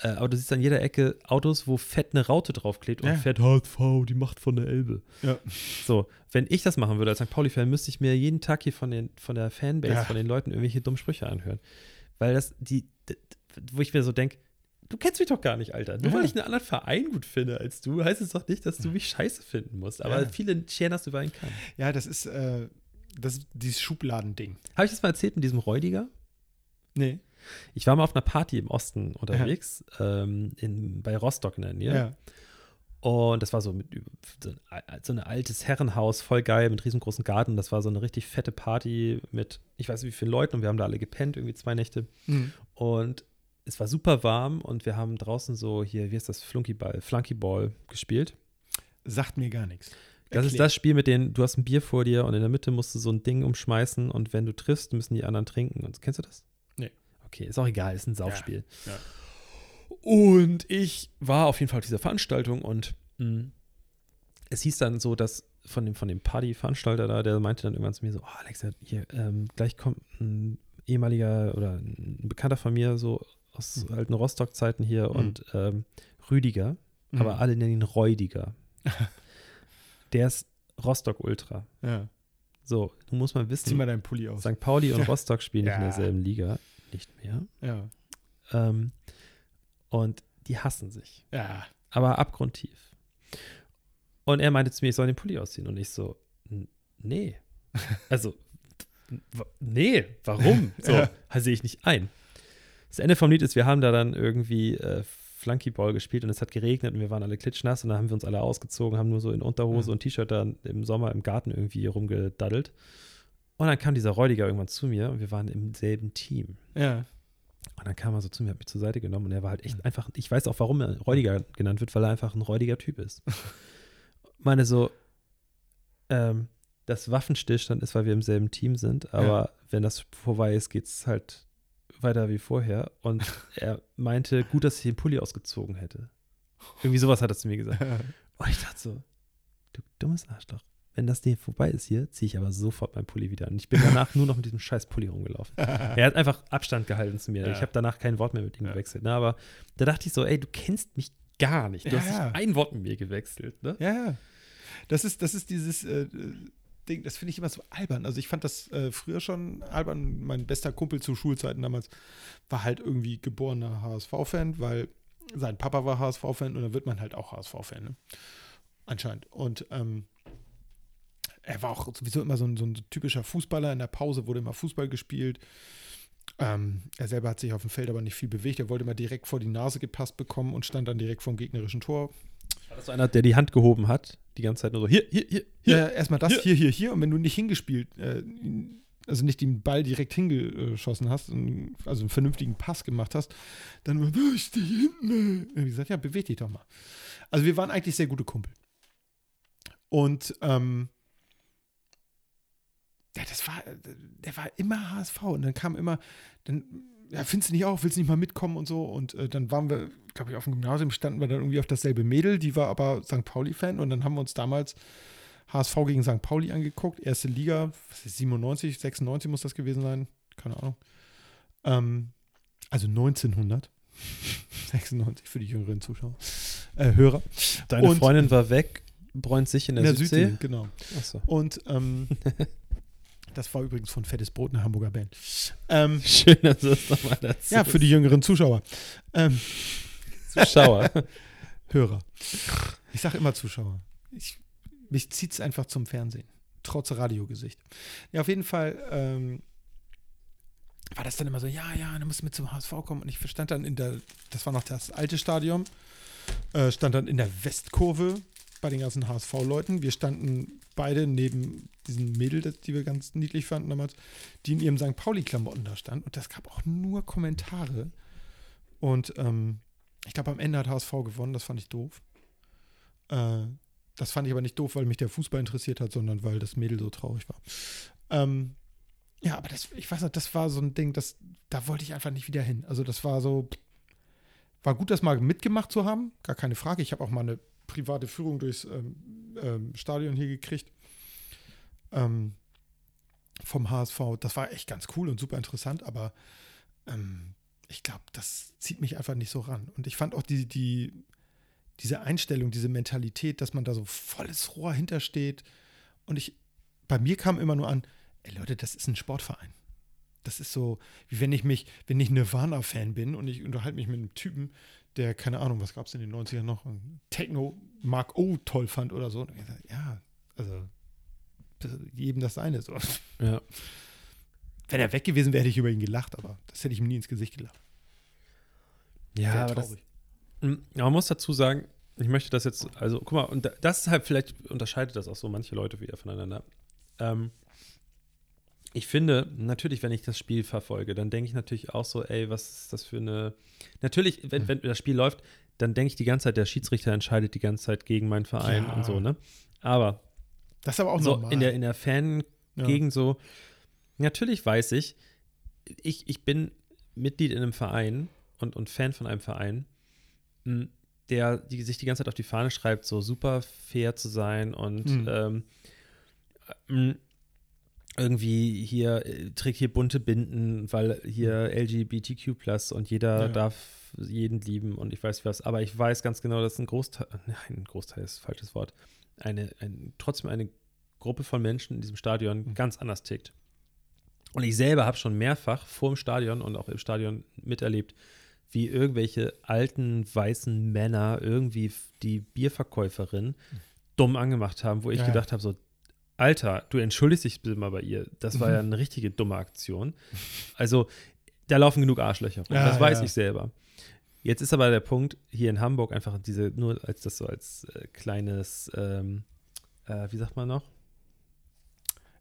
[SPEAKER 1] äh, aber du siehst an jeder Ecke Autos, wo fett eine Raute draufklebt und
[SPEAKER 2] Ja.
[SPEAKER 1] fett HSV, die Macht von der Elbe.
[SPEAKER 2] Ja.
[SPEAKER 1] So, wenn ich das machen würde als St. Pauli-Fan, müsste ich mir jeden Tag hier von, den, von der Fanbase, von den Leuten irgendwelche dummen Sprüche anhören. Weil das, die, wo ich mir so denke, du kennst mich doch gar nicht, Alter. Nur
[SPEAKER 2] Ja.
[SPEAKER 1] weil ich einen anderen Verein gut finde als du, heißt es doch nicht, dass du mich scheiße finden musst. Aber
[SPEAKER 2] Ja.
[SPEAKER 1] viele scheren das über einen Kamm.
[SPEAKER 2] Ja, das ist, äh, das ist dieses Schubladending.
[SPEAKER 1] Habe ich das mal erzählt mit diesem Räudiger?
[SPEAKER 2] Nee.
[SPEAKER 1] Ich war mal auf einer Party im Osten unterwegs, ähm, in, bei Rostock in der Nähe.
[SPEAKER 2] Ja.
[SPEAKER 1] Und das war so, mit, so ein, so ein altes Herrenhaus, voll geil, mit riesengroßen Garten. Das war so eine richtig fette Party mit, ich weiß nicht wie vielen Leuten, und wir haben da alle gepennt, irgendwie zwei Nächte.
[SPEAKER 2] Mhm.
[SPEAKER 1] Und es war super warm und wir haben draußen so hier, wie ist das, Flunkyball, Flunkyball gespielt.
[SPEAKER 2] Sagt mir gar nichts.
[SPEAKER 1] Das ist das Spiel, mit dem du hast ein Bier vor dir und in der Mitte musst du so ein Ding umschmeißen und wenn du triffst, müssen die anderen trinken. Und, kennst du das?
[SPEAKER 2] Nee.
[SPEAKER 1] Okay, ist auch egal, ist ein Saufspiel.
[SPEAKER 2] ja.
[SPEAKER 1] Und ich war auf jeden Fall auf dieser Veranstaltung und mh, es hieß dann so, dass von dem, von dem Party-Veranstalter da, der meinte dann irgendwann zu mir so, oh Alex, hier, ähm, gleich kommt ein ehemaliger oder ein Bekannter von mir, so aus
[SPEAKER 2] Mhm.
[SPEAKER 1] alten Rostock-Zeiten hier
[SPEAKER 2] Mhm.
[SPEAKER 1] und ähm, Rüdiger,
[SPEAKER 2] Mhm.
[SPEAKER 1] aber alle nennen ihn Räudiger. der ist Rostock-Ultra.
[SPEAKER 2] Ja.
[SPEAKER 1] So, du musst mal
[SPEAKER 2] Zieh
[SPEAKER 1] wissen,
[SPEAKER 2] mal deinen Pulli aus.
[SPEAKER 1] St. Pauli und Rostock spielen nicht in
[SPEAKER 2] Ja.
[SPEAKER 1] derselben Liga. Nicht mehr.
[SPEAKER 2] Ja.
[SPEAKER 1] Ähm, und die hassen sich.
[SPEAKER 2] Ja.
[SPEAKER 1] aber abgrundtief. Und er meinte zu mir, ich soll den Pulli ausziehen. Und ich so, "N- nee. Also, nee, warum? So,
[SPEAKER 2] Ja.
[SPEAKER 1] sehe ich nicht ein. Das Ende vom Lied ist, wir haben da dann irgendwie äh, Flunkyball gespielt und es hat geregnet und wir waren alle klitschnass und dann haben wir uns alle ausgezogen, haben nur so in Unterhose
[SPEAKER 2] Mhm.
[SPEAKER 1] und T-Shirt dann im Sommer im Garten irgendwie rumgedaddelt. Und dann kam dieser Räudiger irgendwann zu mir und wir waren im selben Team.
[SPEAKER 2] Ja.
[SPEAKER 1] Und dann kam er so zu mir, hat mich zur Seite genommen und er war halt echt einfach, ich weiß auch, warum er Räudiger genannt wird, weil er einfach ein räudiger Typ ist. Meine so, ähm, dass Waffenstillstand ist, weil wir im selben Team sind, aber wenn das vorbei ist, geht es halt weiter wie vorher. Und er meinte, gut, dass ich den Pulli ausgezogen hätte. Irgendwie sowas hat er zu mir gesagt. Und ich dachte so, du dummes Arschloch. Wenn das Ding vorbei ist hier, ziehe ich aber sofort meinen Pulli wieder an. Ich bin danach nur noch mit diesem scheiß Pulli rumgelaufen. Er hat einfach Abstand gehalten zu mir.
[SPEAKER 2] Ja.
[SPEAKER 1] Ich habe danach kein Wort mehr mit ihm
[SPEAKER 2] Ja.
[SPEAKER 1] gewechselt. Ne? Aber da dachte ich so, ey, du kennst mich gar nicht. Du
[SPEAKER 2] Ja,
[SPEAKER 1] hast nicht ein Wort mit mir gewechselt. Ne?
[SPEAKER 2] Ja, ja. Das ist, das ist dieses äh, Ding, das finde ich immer so albern. Also ich fand das äh, früher schon albern. Mein bester Kumpel zu Schulzeiten damals war halt irgendwie geborener HSV-Fan, weil sein Papa war HSV-Fan und dann wird man halt auch HSV-Fan. Ne? Anscheinend. Und ähm, er war auch sowieso immer so ein, so ein typischer Fußballer. In der Pause wurde immer Fußball gespielt. Ähm, er selber hat sich auf dem Feld aber nicht viel bewegt. Er wollte immer direkt vor die Nase gepasst bekommen und stand dann direkt vom gegnerischen Tor.
[SPEAKER 1] War das so einer, der die Hand gehoben hat, die ganze Zeit nur so, hier, hier, hier, hier.
[SPEAKER 2] Ja, erstmal das,
[SPEAKER 1] Hier.
[SPEAKER 2] hier, hier, hier. Und wenn du nicht hingespielt, äh, also nicht den Ball direkt hingeschossen hast, und- also einen vernünftigen Pass gemacht hast, dann nur, wo ist die hinten? Und ich gesagt, ja, beweg dich doch mal. Also wir waren eigentlich sehr gute Kumpel. Und ähm, ja, das war, der war immer HSV. Und dann kam immer, dann, ja, findest du nicht auch, willst du nicht mal mitkommen und so. Und äh, dann waren wir, glaube ich, auf dem Gymnasium standen wir dann irgendwie auf dasselbe Mädel, die war aber St. Pauli-Fan. Und dann haben wir uns damals HSV gegen St. Pauli angeguckt. Erste Liga, was ist 97, 96 muss das gewesen sein. Keine Ahnung. Ähm, also 1900. 96 für die jüngeren Zuschauer. Äh, Hörer.
[SPEAKER 1] Deine
[SPEAKER 2] Und-
[SPEAKER 1] Freundin war weg, bräunt sich in der, Südsee.
[SPEAKER 2] genau.
[SPEAKER 1] Achso.
[SPEAKER 2] Und ähm, das war übrigens von Fettes Brot, eine Hamburger Band. Ähm,
[SPEAKER 1] Schön, dass du das nochmal dazu
[SPEAKER 2] ja, für die jüngeren Zuschauer. Ähm,
[SPEAKER 1] Zuschauer.
[SPEAKER 2] Hörer. Ich sage immer Zuschauer. Ich, mich zieht es einfach zum Fernsehen. Trotz Radiogesicht. Ja, auf jeden Fall ähm, war das dann immer so, ja, ja, dann musst du mit zum HSV kommen. Und ich stand dann in der, das war noch das alte Stadion, äh, stand dann in der Westkurve bei den ganzen HSV-Leuten. Wir standen beide neben diesen Mädel, die wir ganz niedlich fanden damals, die in ihrem St. Pauli-Klamotten da standen. Und das gab auch nur Kommentare. Und ähm, ich glaube, am Ende hat HSV gewonnen, das fand ich doof. Äh, das fand ich aber nicht doof, weil mich der Fußball interessiert hat, sondern weil das Mädel so traurig war. Ähm, ja, aber das, ich weiß nicht, das war so ein Ding, das, da wollte ich einfach nicht wieder hin. Also das war so, war gut, das mal mitgemacht zu haben, gar keine Frage. Ich habe auch mal eine private Führung durchs ähm, ähm, Stadion hier gekriegt. Ähm, vom HSV. Das war echt ganz cool und super interessant, aber ähm, ich glaube, das zieht mich einfach nicht so ran. Und ich fand auch die, die, diese Einstellung, diese Mentalität, dass man da so volles Rohr hintersteht. Und ich, bei mir kam immer nur an, ey Leute, das ist ein Sportverein. Das ist so, wie wenn ich mich, wenn ich Nirvana-Fan bin und ich unterhalte mich mit einem Typen, der, keine Ahnung, was gab es in den 90ern noch, Techno Mark O toll fand oder so. Sag, ja, also jedem das seine. So.
[SPEAKER 1] Ja.
[SPEAKER 2] Wenn er weg gewesen wäre, hätte ich über ihn gelacht, aber das hätte ich ihm nie ins Gesicht gelacht.
[SPEAKER 1] Ja,
[SPEAKER 2] Sehr
[SPEAKER 1] aber das,
[SPEAKER 2] traurig.
[SPEAKER 1] Mm, aber man muss dazu sagen, ich möchte das jetzt, also guck mal, und da- das ist halt, vielleicht unterscheidet das auch so manche Leute wieder voneinander. Ähm, ich finde, natürlich, wenn ich das Spiel verfolge, dann denke ich natürlich auch so, ey, was ist das für eine. Natürlich, wenn,
[SPEAKER 2] Mhm.
[SPEAKER 1] wenn das Spiel läuft, dann denke ich die ganze Zeit, der Schiedsrichter entscheidet die ganze Zeit gegen meinen Verein
[SPEAKER 2] Ja.
[SPEAKER 1] und so, ne? Aber
[SPEAKER 2] Das ist aber auch
[SPEAKER 1] so
[SPEAKER 2] normal.
[SPEAKER 1] in der, in der Fan-Gegend so, natürlich weiß ich, ich, ich bin Mitglied in einem Verein und, und Fan von einem Verein, m, der die, sich die ganze Zeit auf die Fahne schreibt, so super fair zu sein und
[SPEAKER 2] Hm.
[SPEAKER 1] ähm, m, irgendwie hier äh, trägt hier bunte Binden, weil hier LGBTQ und jeder.
[SPEAKER 2] Ja.
[SPEAKER 1] darf jeden lieben und ich weiß was, aber ich weiß ganz genau, dass ein Großteil, nein, ein Großteil ist ein falsches Wort, eine, ein, trotzdem eine Gruppe von Menschen in diesem Stadion
[SPEAKER 2] Mhm.
[SPEAKER 1] ganz anders tickt. Und ich selber habe schon mehrfach vor dem Stadion und auch im Stadion miterlebt, wie irgendwelche alten weißen Männer irgendwie die Bierverkäuferin dumm angemacht haben, wo ich
[SPEAKER 2] Ja.
[SPEAKER 1] gedacht habe, so, Alter, du entschuldigst dich bitte mal bei ihr. Das war
[SPEAKER 2] Mhm.
[SPEAKER 1] ja eine richtige dumme Aktion. Also, da laufen genug Arschlöcher.
[SPEAKER 2] Ja,
[SPEAKER 1] das weiß
[SPEAKER 2] ja.
[SPEAKER 1] ich selber. Jetzt ist aber der Punkt, hier in Hamburg einfach diese, nur als das so als äh, kleines, ähm, äh, wie sagt man noch?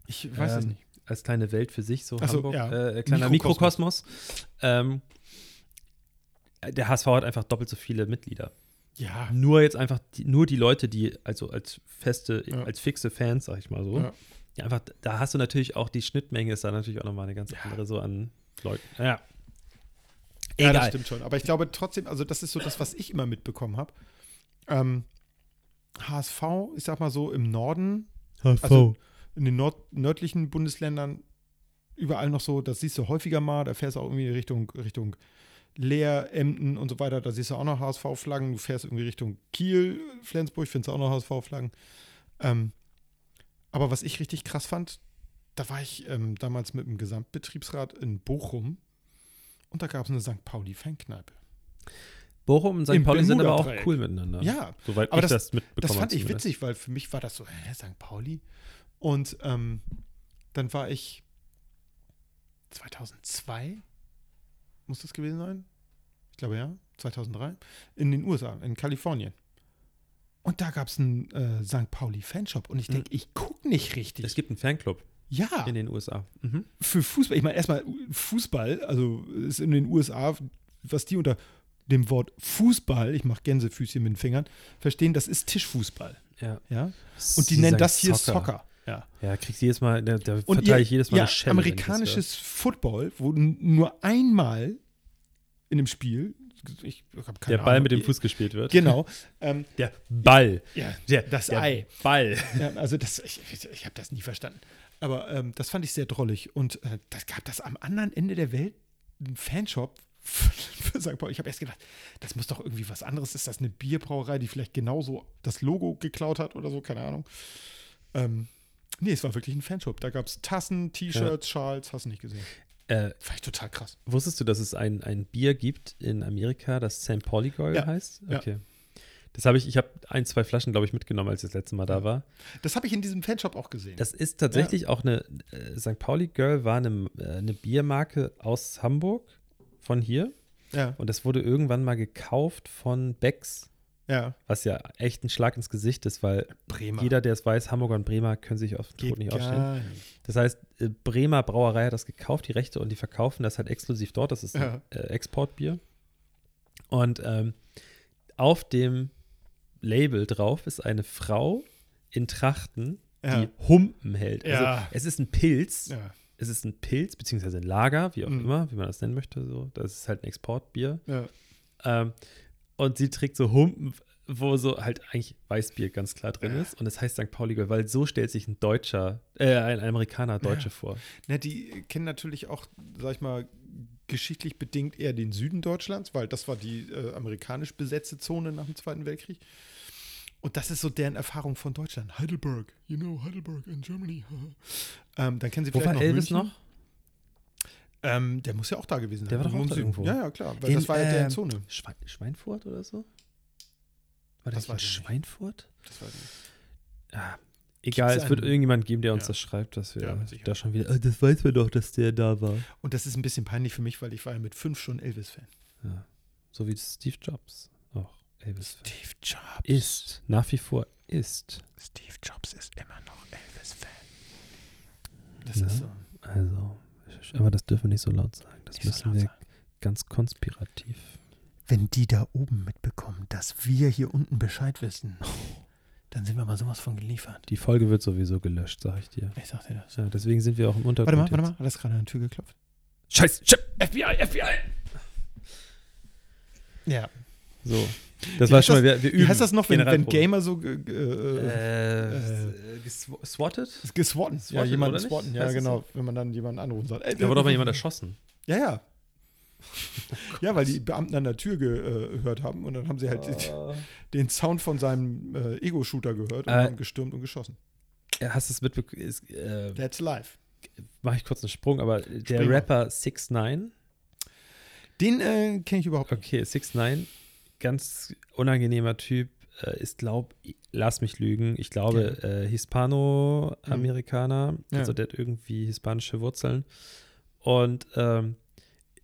[SPEAKER 2] ich weiß es
[SPEAKER 1] ähm,
[SPEAKER 2] nicht.
[SPEAKER 1] Als kleine Welt für sich, so
[SPEAKER 2] Ach so,
[SPEAKER 1] Hamburg,
[SPEAKER 2] ja.
[SPEAKER 1] äh, kleiner
[SPEAKER 2] Mikrokosmos.
[SPEAKER 1] Mikrokosmos. Ähm, der HSV hat einfach doppelt so viele Mitglieder.
[SPEAKER 2] Ja.
[SPEAKER 1] Nur jetzt einfach, die, nur die Leute, die, also als feste,
[SPEAKER 2] Ja.
[SPEAKER 1] als fixe Fans, sag ich mal so,
[SPEAKER 2] Ja.
[SPEAKER 1] die einfach, da hast du natürlich auch, die Schnittmenge ist da natürlich auch nochmal eine ganz
[SPEAKER 2] Ja.
[SPEAKER 1] andere so an Leuten. Ja.
[SPEAKER 2] Ja, das
[SPEAKER 1] Egal.
[SPEAKER 2] stimmt schon. Aber ich glaube trotzdem, also das ist so das, was ich immer mitbekommen habe. Ähm, HSV, ich sag mal so, im Norden, Also- in den Nord nördlichen Bundesländern überall noch so, das siehst du häufiger mal, da fährst du auch irgendwie Richtung, Richtung Leer, Emden und so weiter, da siehst du auch noch HSV-Flaggen, du fährst irgendwie Richtung Kiel, Flensburg, findest du auch noch HSV-Flaggen. Ähm, aber was ich richtig krass fand, da war ich ähm, damals mit dem Gesamtbetriebsrat in Bochum und da gab es eine St. Pauli-Fankneipe.
[SPEAKER 1] Bochum und St.
[SPEAKER 2] Im
[SPEAKER 1] Pauli sind aber auch cool miteinander.
[SPEAKER 2] Ja,
[SPEAKER 1] Soweit
[SPEAKER 2] aber
[SPEAKER 1] ich
[SPEAKER 2] das-
[SPEAKER 1] das, mitbekommen
[SPEAKER 2] das fand ich
[SPEAKER 1] zumindest.
[SPEAKER 2] witzig, weil für mich war das so, hä, St. Pauli? Und ähm, dann war ich 2002, muss das gewesen sein? Ich glaube ja, 2003, in den USA, in Kalifornien. Und da gab es einen äh, St. Pauli-Fanshop. Und ich
[SPEAKER 1] Mhm.
[SPEAKER 2] denke, ich gucke nicht richtig.
[SPEAKER 1] Es gibt einen Fanclub
[SPEAKER 2] ja,
[SPEAKER 1] in den USA. Mhm.
[SPEAKER 2] für Fußball. Ich meine, erstmal Fußball, also ist in den USA, was die unter dem Wort Fußball, ich mache Gänsefüßchen mit den Fingern, verstehen, das ist Tischfußball.
[SPEAKER 1] Ja.
[SPEAKER 2] Ja? Und die
[SPEAKER 1] Sie
[SPEAKER 2] nennen das hier Soccer. Ja.
[SPEAKER 1] Ja, kriegst jedes Mal, da, da verteile ich jedes Mal
[SPEAKER 2] ja,
[SPEAKER 1] eine Schelle.
[SPEAKER 2] amerikanisches Football, wo nur einmal in dem Spiel, ich habe keine
[SPEAKER 1] Der Ball
[SPEAKER 2] Ahnung,
[SPEAKER 1] mit dem Fuß gespielt wird.
[SPEAKER 2] Genau. Ähm,
[SPEAKER 1] Der Ball.
[SPEAKER 2] ja,
[SPEAKER 1] Der,
[SPEAKER 2] das
[SPEAKER 1] der
[SPEAKER 2] Ei.
[SPEAKER 1] Ball.
[SPEAKER 2] Ja, also das, ich, ich, ich habe das nie verstanden. Aber ähm, das fand ich sehr drollig. Und äh, das gab das am anderen Ende der Welt, einen Fanshop für St. Pauli. Ich habe erst gedacht, das muss doch irgendwie was anderes. Ist das eine Bierbrauerei, die vielleicht genauso das Logo geklaut hat oder so? Keine Ahnung. Ähm, nee, es war wirklich ein Fanshop. Da gab es Tassen, T-Shirts, Schals, hast du nicht gesehen.
[SPEAKER 1] Äh,
[SPEAKER 2] Fand ich total krass.
[SPEAKER 1] wusstest du, dass es ein, ein Bier gibt in Amerika, das St. Pauli Girl
[SPEAKER 2] Ja.
[SPEAKER 1] heißt?
[SPEAKER 2] Ja.
[SPEAKER 1] Okay. Das habe ich, ich habe ein, zwei Flaschen, glaube ich, mitgenommen, als ich das letzte Mal da war.
[SPEAKER 2] Das habe ich in diesem Fanshop auch gesehen.
[SPEAKER 1] Das ist tatsächlich auch eine, äh, St. Pauli Girl war eine, äh, eine Biermarke aus Hamburg, von hier.
[SPEAKER 2] ja,
[SPEAKER 1] Und das wurde irgendwann mal gekauft von Becks,
[SPEAKER 2] ja.
[SPEAKER 1] was ja echt ein Schlag ins Gesicht ist, weil
[SPEAKER 2] Bremer.
[SPEAKER 1] jeder, der es weiß, Hamburger und Bremer können sich auf den
[SPEAKER 2] Geht
[SPEAKER 1] Tod nicht
[SPEAKER 2] nicht.
[SPEAKER 1] Das heißt, äh, Bremer Brauerei hat das gekauft, die Rechte, und die verkaufen das halt exklusiv dort. Das ist ein
[SPEAKER 2] Ja.
[SPEAKER 1] äh, Exportbier. Und ähm, auf dem Label drauf ist eine Frau in Trachten,
[SPEAKER 2] Ja.
[SPEAKER 1] die Humpen hält. Also
[SPEAKER 2] Ja.
[SPEAKER 1] es ist ein Pilz,
[SPEAKER 2] Ja.
[SPEAKER 1] es ist ein Pilz, beziehungsweise ein Lager, wie auch
[SPEAKER 2] Mhm.
[SPEAKER 1] immer, wie man das nennen möchte. So. Das ist halt ein Exportbier.
[SPEAKER 2] Ja.
[SPEAKER 1] Ähm, und sie trägt so Humpen, wo so halt eigentlich Weißbier ganz klar drin ist. Und es heißt St. Pauli Gold, weil so stellt sich ein Deutscher, äh, ein Amerikaner Deutsche
[SPEAKER 2] Ja.
[SPEAKER 1] vor.
[SPEAKER 2] Na, die kennen natürlich auch, sag ich mal, geschichtlich bedingt eher den Süden Deutschlands, weil das war die äh, amerikanisch besetzte Zone nach dem Zweiten Weltkrieg. Und das ist so deren Erfahrung von Deutschland. Heidelberg, you know, Heidelberg in Germany. ähm, dann kennen sie
[SPEAKER 1] Wo
[SPEAKER 2] vielleicht
[SPEAKER 1] war
[SPEAKER 2] noch
[SPEAKER 1] Elvis
[SPEAKER 2] München.
[SPEAKER 1] noch?
[SPEAKER 2] Ähm, der muss ja auch da gewesen sein.
[SPEAKER 1] Der war doch auch da irgendwo.
[SPEAKER 2] Ja, ja, klar. Weil
[SPEAKER 1] In,
[SPEAKER 2] das war ja
[SPEAKER 1] ähm,
[SPEAKER 2] Zone.
[SPEAKER 1] Schwein, Schweinfurt oder so? War
[SPEAKER 2] Das
[SPEAKER 1] das, war
[SPEAKER 2] nicht.
[SPEAKER 1] Schweinfurt?
[SPEAKER 2] Das war die.
[SPEAKER 1] Ja, egal, es wird irgendjemand geben, der uns
[SPEAKER 2] Ja.
[SPEAKER 1] das schreibt, dass wir
[SPEAKER 2] Ja,
[SPEAKER 1] da schon wieder, "Ah, das weiß man doch, dass der da war.
[SPEAKER 2] Und das ist ein bisschen peinlich für mich, weil ich war ja mit fünf schon Elvis-Fan.
[SPEAKER 1] Ja. So wie Steve Jobs auch Elvis
[SPEAKER 2] Steve Jobs.
[SPEAKER 1] ist, nach wie vor ist.
[SPEAKER 2] Steve Jobs ist immer noch Elvis-Fan. Das
[SPEAKER 1] Ja.
[SPEAKER 2] ist so.
[SPEAKER 1] Also, aber das dürfen wir nicht so laut sagen. Das
[SPEAKER 2] Nicht so
[SPEAKER 1] müssen
[SPEAKER 2] laut
[SPEAKER 1] wir
[SPEAKER 2] sagen.
[SPEAKER 1] ganz konspirativ.
[SPEAKER 2] Wenn die da oben mitbekommen, dass wir hier unten Bescheid wissen, dann sind wir mal sowas von geliefert.
[SPEAKER 1] Die Folge wird sowieso gelöscht, sag ich dir.
[SPEAKER 2] Ich sag dir das.
[SPEAKER 1] Ja, deswegen sind wir auch im Untergrund.
[SPEAKER 2] Warte mal, warte mal. Hat das gerade an die Tür geklopft?
[SPEAKER 1] Scheiß, Chip, FBI, FBI.
[SPEAKER 2] Ja.
[SPEAKER 1] So, das
[SPEAKER 2] Wie
[SPEAKER 1] war schon mal,
[SPEAKER 2] das-
[SPEAKER 1] wir, wir
[SPEAKER 2] Wie
[SPEAKER 1] üben.
[SPEAKER 2] heißt das noch, wenn, wenn. Gamer so äh,
[SPEAKER 1] Äh,
[SPEAKER 2] äh,
[SPEAKER 1] gesw- swatted?
[SPEAKER 2] geswatten? Ja, jemanden
[SPEAKER 1] oder nicht?
[SPEAKER 2] swatten. Ja,
[SPEAKER 1] Heißt
[SPEAKER 2] genau. Wenn man dann jemanden anruft und sagt, ey,
[SPEAKER 1] Da wurde aber jemand erschossen.
[SPEAKER 2] Ja, ja. ja, weil die Beamten an der Tür gehört haben und dann haben sie halt den Sound von seinem äh, Ego-Shooter gehört und
[SPEAKER 1] Äh,
[SPEAKER 2] haben gestürmt und geschossen.
[SPEAKER 1] Hast du es mitbekommen? Äh,
[SPEAKER 2] That's live.
[SPEAKER 1] Mache ich kurz einen Sprung, aber der
[SPEAKER 2] Spring mal.
[SPEAKER 1] Rapper 6 9
[SPEAKER 2] Den äh, kenne ich überhaupt nicht.
[SPEAKER 1] Okay, 6 9 ganz unangenehmer Typ, äh, ist, glaub, lass mich lügen, ich glaube, äh, Hispano-Amerikaner,
[SPEAKER 2] Ja.
[SPEAKER 1] also der hat irgendwie hispanische Wurzeln und ähm,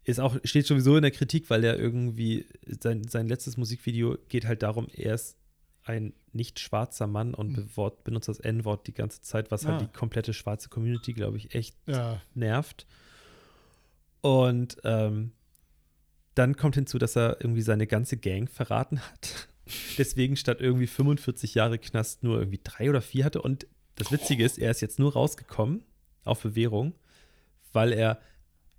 [SPEAKER 1] ist auch, steht sowieso in der Kritik, weil er irgendwie, sein, sein letztes Musikvideo geht halt darum, er ist ein nicht schwarzer Mann und bewort, benutzt das N-Wort die ganze Zeit, was
[SPEAKER 2] Ah.
[SPEAKER 1] halt die komplette schwarze Community, glaube ich, echt
[SPEAKER 2] Ja.
[SPEAKER 1] nervt. Und ähm, dann kommt hinzu, dass er irgendwie seine ganze Gang verraten hat. Deswegen statt irgendwie 45 Jahre Knast nur irgendwie drei oder vier hatte. Und das Witzige ist, er ist jetzt nur rausgekommen auf Bewährung, weil er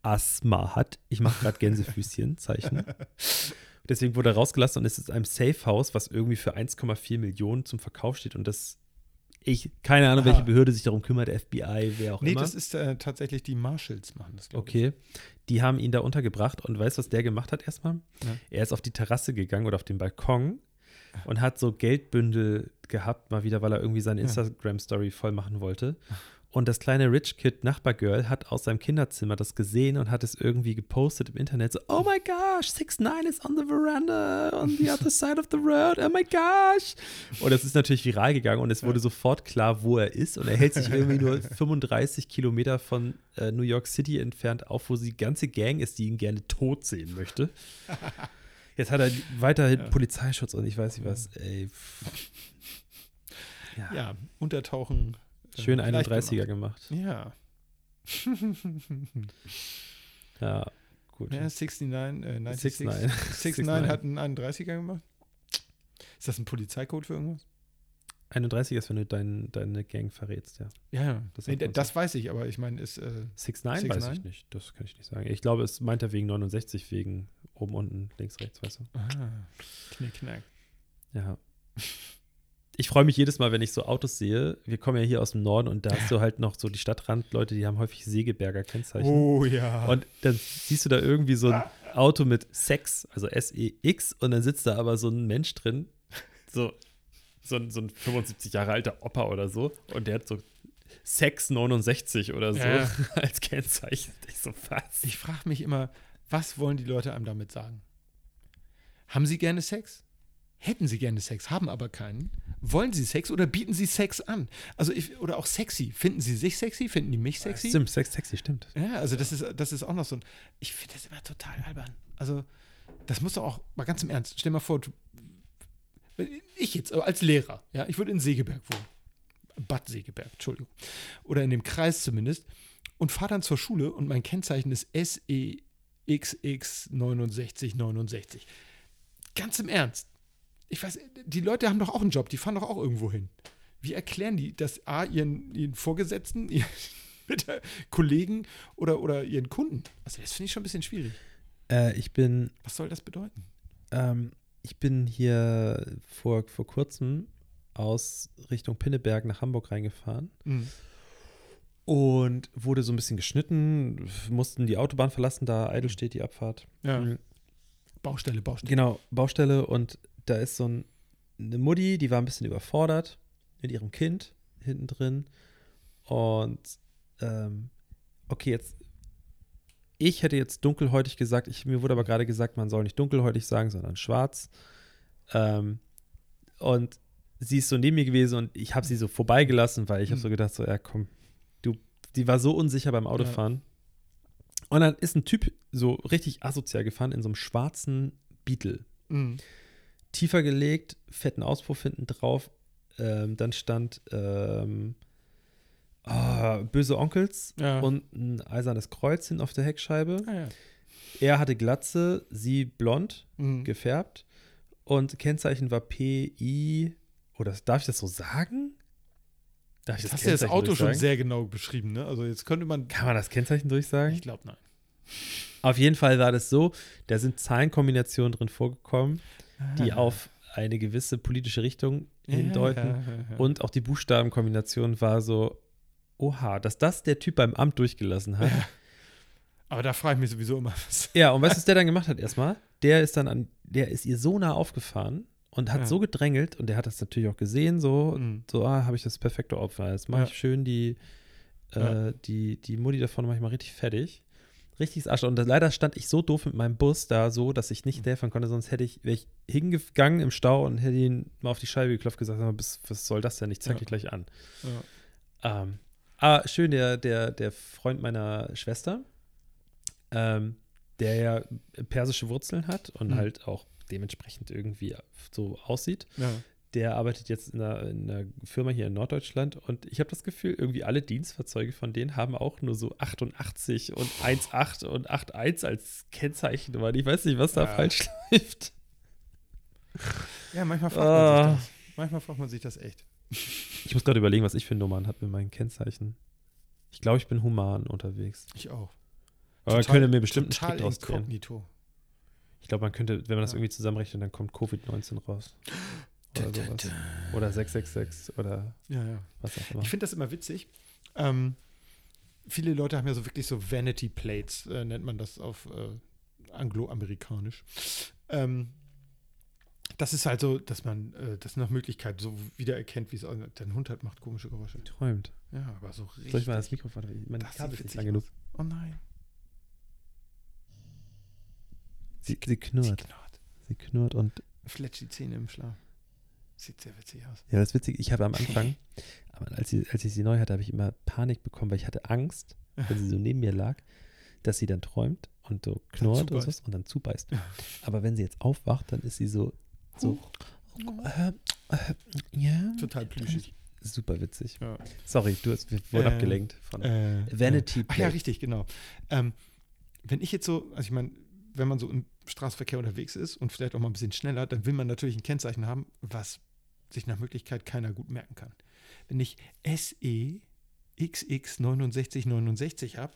[SPEAKER 1] Asthma hat. Ich mache gerade Gänsefüßchen-Zeichen. Deswegen wurde er rausgelassen und ist in einem Safe House, was irgendwie für 1,4 Millionen zum Verkauf steht. Und das, ich, keine Ahnung, welche
[SPEAKER 2] Aha.
[SPEAKER 1] Behörde sich darum kümmert, FBI, wer auch
[SPEAKER 2] Nee,
[SPEAKER 1] immer.
[SPEAKER 2] das ist äh, tatsächlich die Marshalls machen das, glaube
[SPEAKER 1] Okay. Die haben ihn da untergebracht und weißt du, was der gemacht hat erstmal?
[SPEAKER 2] Ja.
[SPEAKER 1] Er ist auf die Terrasse gegangen oder auf den Balkon und hat so Geldbündel gehabt, mal wieder, weil er irgendwie seine. Instagram-Story voll machen wollte. Und das kleine Rich Kid Nachbargirl hat aus seinem Kinderzimmer das gesehen und hat es irgendwie gepostet im Internet. So, oh my gosh, 6 9 is on the veranda on the other side of the road. Oh my gosh. Und es ist natürlich viral gegangen und es wurde sofort klar, wo er ist. Und er hält sich irgendwie nur 35 Kilometer von äh, New York City entfernt auf, wo die ganze Gang ist, die ihn gerne tot sehen möchte. Jetzt hat er weiterhin
[SPEAKER 2] Ja.
[SPEAKER 1] Polizeischutz und ich weiß nicht was. Ey. Ja.
[SPEAKER 2] Ja, untertauchen.
[SPEAKER 1] Schön
[SPEAKER 2] leicht
[SPEAKER 1] 31er gemacht.
[SPEAKER 2] Ja.
[SPEAKER 1] Ja, gut.
[SPEAKER 2] ja 69, äh, 96.
[SPEAKER 1] 69.
[SPEAKER 2] 69 hat einen 31er gemacht. Ist das ein Polizeicode für irgendwas?
[SPEAKER 1] 31 ist, wenn du dein, deine Gang verrätst, ja.
[SPEAKER 2] Ja, ja.
[SPEAKER 1] Das
[SPEAKER 2] nee, das weiß ich, aber ich meine, ist. Äh,
[SPEAKER 1] 6 9
[SPEAKER 2] Six
[SPEAKER 1] weiß
[SPEAKER 2] Nine?
[SPEAKER 1] ich nicht. Das kann ich nicht sagen. Ich glaube, es meint er wegen 69, wegen oben, unten, links, rechts, weißt du?
[SPEAKER 2] ah, knick, knack.
[SPEAKER 1] Ja. Ich freue mich jedes Mal, wenn ich so Autos sehe. Wir kommen ja hier aus dem Norden und da hast du halt noch so die Stadtrandleute, die haben häufig Segeberger Kennzeichen.
[SPEAKER 2] Oh ja.
[SPEAKER 1] Und dann siehst du da irgendwie so ein Auto mit Sex, also S-E-X, und dann sitzt da aber so ein Mensch drin, so, so, ein, so ein 75 Jahre alter Opa oder so, und der hat so Sex 69 oder so
[SPEAKER 2] Ja.
[SPEAKER 1] als Kennzeichen. Ich so, was?
[SPEAKER 2] Ich frage mich immer, was wollen die Leute einem damit sagen? Haben sie gerne Sex? Hätten sie gerne Sex, haben aber keinen. Wollen sie Sex oder bieten sie Sex an? Also ich, oder auch sexy. Finden sie sich sexy? Finden die mich sexy?
[SPEAKER 1] Stimmt, Sex sexy, stimmt.
[SPEAKER 2] Ja, also das ist, das ist auch noch so ein. Ich finde das immer total albern. Also, das muss doch auch mal ganz im Ernst. Stell mal vor, du, ich jetzt als Lehrer, ja, ich würde in Segeberg wohnen. Bad Segeberg, Entschuldigung. Oder in dem Kreis zumindest. Und fahre dann zur Schule und mein Kennzeichen ist E SEXX6969. Ganz im Ernst. Ich weiß, die Leute haben doch auch einen Job, die fahren doch auch irgendwo hin. wie erklären die das A, ihren, ihren Vorgesetzten, ihren Kollegen oder, oder ihren Kunden? Also das finde ich schon ein bisschen schwierig.
[SPEAKER 1] Äh, ich bin
[SPEAKER 2] Was soll das bedeuten?
[SPEAKER 1] Ähm, ich bin hier vor, vor kurzem aus Richtung Pinneberg nach Hamburg reingefahren
[SPEAKER 2] Mhm.
[SPEAKER 1] und wurde so ein bisschen geschnitten, mussten die Autobahn verlassen, da eitel steht die Abfahrt.
[SPEAKER 2] Ja.
[SPEAKER 1] Mhm.
[SPEAKER 2] Baustelle, Baustelle.
[SPEAKER 1] Genau, Baustelle und da ist so ein, eine Mutti, die war ein bisschen überfordert mit ihrem Kind hinten drin. Und ähm, okay, jetzt, ich hätte jetzt dunkelhäutig gesagt, ich, mir wurde aber gerade gesagt, man soll nicht dunkelhäutig sagen, sondern schwarz. Ähm, und sie ist so neben mir gewesen und ich habe sie so vorbeigelassen, weil ich habe
[SPEAKER 2] Mhm.
[SPEAKER 1] so gedacht, so, ja komm, du, die war so unsicher beim Autofahren. Und dann ist ein Typ so richtig asozial gefahren in so einem schwarzen Beetle.
[SPEAKER 2] Mhm.
[SPEAKER 1] Tiefer gelegt, fetten Auspuff hinten drauf. Ähm, dann stand ähm, ah, böse Onkels
[SPEAKER 2] Ja.
[SPEAKER 1] und ein eisernes Kreuz hinten auf der Heckscheibe.
[SPEAKER 2] Ah, ja.
[SPEAKER 1] Er hatte Glatze, sie blond,
[SPEAKER 2] Mhm.
[SPEAKER 1] gefärbt. Und Kennzeichen war PI. Oder darf ich das so sagen? Darf ich
[SPEAKER 2] Jetzt hast du das
[SPEAKER 1] Kennzeichen
[SPEAKER 2] Auto schon sehr genau beschrieben, ne? Also jetzt könnte man.
[SPEAKER 1] Kann man das Kennzeichen durchsagen?
[SPEAKER 2] Ich glaube, nein.
[SPEAKER 1] Auf jeden Fall war das so, da sind Zahlenkombinationen drin vorgekommen, die auf eine gewisse politische Richtung hindeuten. Und auch die Buchstabenkombination war so, oha, dass das der Typ beim Amt durchgelassen hat.
[SPEAKER 2] Aber da frage ich mich sowieso immer, was.
[SPEAKER 1] Ja, und weißt du, was der dann gemacht hat erstmal? Der ist dann an, der ist ihr so nah aufgefahren und hat
[SPEAKER 2] Ja.
[SPEAKER 1] so gedrängelt und der hat das natürlich auch gesehen, so,
[SPEAKER 2] Mhm.
[SPEAKER 1] so, ah, habe ich das perfekte Opfer. Jetzt mache
[SPEAKER 2] Ja.
[SPEAKER 1] ich schön die, äh,
[SPEAKER 2] Ja.
[SPEAKER 1] die, die Mutti davon mache ich mal richtig fertig. Richtiges Arsch. Und leider stand ich so doof mit meinem Bus da so, dass ich
[SPEAKER 2] Mhm.
[SPEAKER 1] nicht helfen konnte, sonst hätte ich, wäre ich hingegangen im Stau und hätte ihn mal auf die Scheibe geklopft gesagt, mal, bis- was soll das denn? Ich zeig
[SPEAKER 2] Ja.
[SPEAKER 1] dich gleich an.
[SPEAKER 2] Ja.
[SPEAKER 1] Ähm, ah, schön, der, der, der Freund meiner Schwester, ähm, der ja persische Wurzeln hat und
[SPEAKER 2] Mhm.
[SPEAKER 1] halt auch dementsprechend irgendwie so aussieht.
[SPEAKER 2] Ja.
[SPEAKER 1] Der arbeitet jetzt in einer, in einer Firma hier in Norddeutschland und ich habe das Gefühl, irgendwie alle Dienstfahrzeuge von denen haben auch nur so 88 und 1,8 und 8,1 als Kennzeichennummer. Ich weiß nicht, was da
[SPEAKER 2] Ja.
[SPEAKER 1] falsch läuft.
[SPEAKER 2] ja, manchmal fragt man
[SPEAKER 1] Ah.
[SPEAKER 2] sich das. Manchmal fragt man sich das echt.
[SPEAKER 1] Ich muss gerade überlegen, was ich für Nummern habe mit meinen Kennzeichen. Ich glaube, ich bin human unterwegs.
[SPEAKER 2] Ich auch.
[SPEAKER 1] Aber man könnte mir bestimmt einen
[SPEAKER 2] total
[SPEAKER 1] drehen.
[SPEAKER 2] inkognito.
[SPEAKER 1] Ich glaube, man könnte, wenn man das
[SPEAKER 2] Ja.
[SPEAKER 1] irgendwie zusammenrechnet, dann kommt Covid-19 raus. Oder sowas. Oder 666 oder
[SPEAKER 2] Ja, ja.
[SPEAKER 1] was auch immer.
[SPEAKER 2] Ich finde das immer witzig. Ähm, viele Leute haben ja so wirklich so Vanity Plates, äh, nennt man das auf äh, angloamerikanisch. Ähm, das ist halt so, dass man äh, das nach Möglichkeit so wiedererkennt, wie es. Dein Hund halt macht komische Geräusche.
[SPEAKER 1] Träumt.
[SPEAKER 2] Ja, aber so richtig.
[SPEAKER 1] Soll ich mal das Mikrofon? Mein
[SPEAKER 2] Das
[SPEAKER 1] Kabel ist nicht lang genug.
[SPEAKER 2] Oh nein.
[SPEAKER 1] Sie, sie
[SPEAKER 2] Sie
[SPEAKER 1] knurrt.
[SPEAKER 2] knurrt.
[SPEAKER 1] Sie knurrt und
[SPEAKER 2] Fletscht die Zähne im Schlaf. Sieht sehr witzig aus.
[SPEAKER 1] ja, das ist witzig. Ich habe am Anfang, aber als, sie, als ich sie neu hatte, habe ich immer Panik bekommen, weil ich hatte Angst, wenn sie so neben mir lag, dass sie dann träumt und so knurrt und, so, und dann zubeißt. Aber wenn sie jetzt aufwacht, dann ist sie so, so äh, äh, ja,
[SPEAKER 2] Total plüschig.
[SPEAKER 1] super witzig.
[SPEAKER 2] Ja.
[SPEAKER 1] Sorry, du hast, wir wurden
[SPEAKER 2] Äh,
[SPEAKER 1] abgelenkt von
[SPEAKER 2] Äh,
[SPEAKER 1] Vanity.
[SPEAKER 2] Ach ja, richtig, genau. Ähm, wenn ich jetzt so, also ich meine, wenn man so im Straßenverkehr unterwegs ist und vielleicht auch mal ein bisschen schneller, dann will man natürlich ein Kennzeichen haben, was sich nach Möglichkeit keiner gut merken kann. Wenn ich SE XX6969 habe,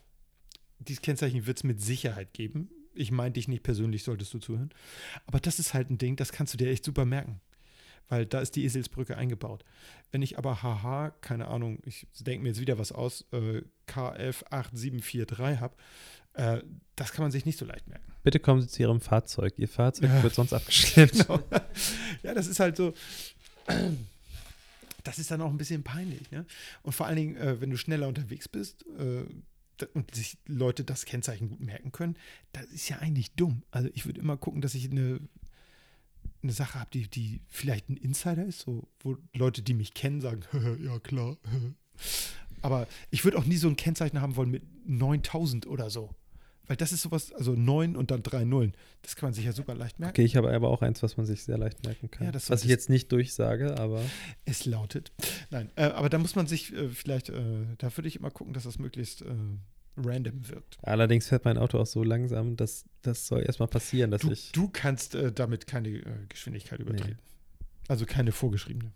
[SPEAKER 2] dieses Kennzeichen wird es mit Sicherheit geben. Ich meine dich nicht persönlich, solltest du zuhören. Aber das ist halt ein Ding, das kannst du dir echt super merken. Weil da ist die Eselsbrücke eingebaut. Wenn ich aber haha, keine Ahnung, ich denke mir jetzt wieder was aus, äh, KF8743 habe, äh, das kann man sich nicht so leicht merken.
[SPEAKER 1] Bitte kommen Sie zu Ihrem Fahrzeug. Ihr Fahrzeug
[SPEAKER 2] Ja.
[SPEAKER 1] wird sonst abgeschleppt.
[SPEAKER 2] Genau. ja, das ist halt so. Das ist dann auch ein bisschen peinlich. Ne? Und vor allen Dingen, äh, wenn du schneller unterwegs bist äh, und sich Leute das Kennzeichen gut merken können, das ist ja eigentlich dumm. Also ich würde immer gucken, dass ich eine, eine Sache habe, die, die vielleicht ein Insider ist, so, wo Leute, die mich kennen, sagen, ja klar. Aber ich würde auch nie so ein Kennzeichen haben wollen mit 9000 oder so. Weil das ist sowas, also 9 und dann drei Nullen. Das kann man sich ja super leicht merken.
[SPEAKER 1] Okay, ich habe aber auch eins, was man sich sehr leicht merken kann.
[SPEAKER 2] Ja, das
[SPEAKER 1] was ich jetzt nicht durchsage, aber
[SPEAKER 2] Es lautet. Nein, äh, aber da muss man sich äh, vielleicht, äh, da würde ich immer gucken, dass das möglichst äh, random wirkt.
[SPEAKER 1] allerdings fährt mein Auto auch so langsam, dass das soll erstmal passieren, dass
[SPEAKER 2] Du,
[SPEAKER 1] ich.
[SPEAKER 2] du kannst äh, damit keine äh, Geschwindigkeit übertreten. Also keine vorgeschriebene.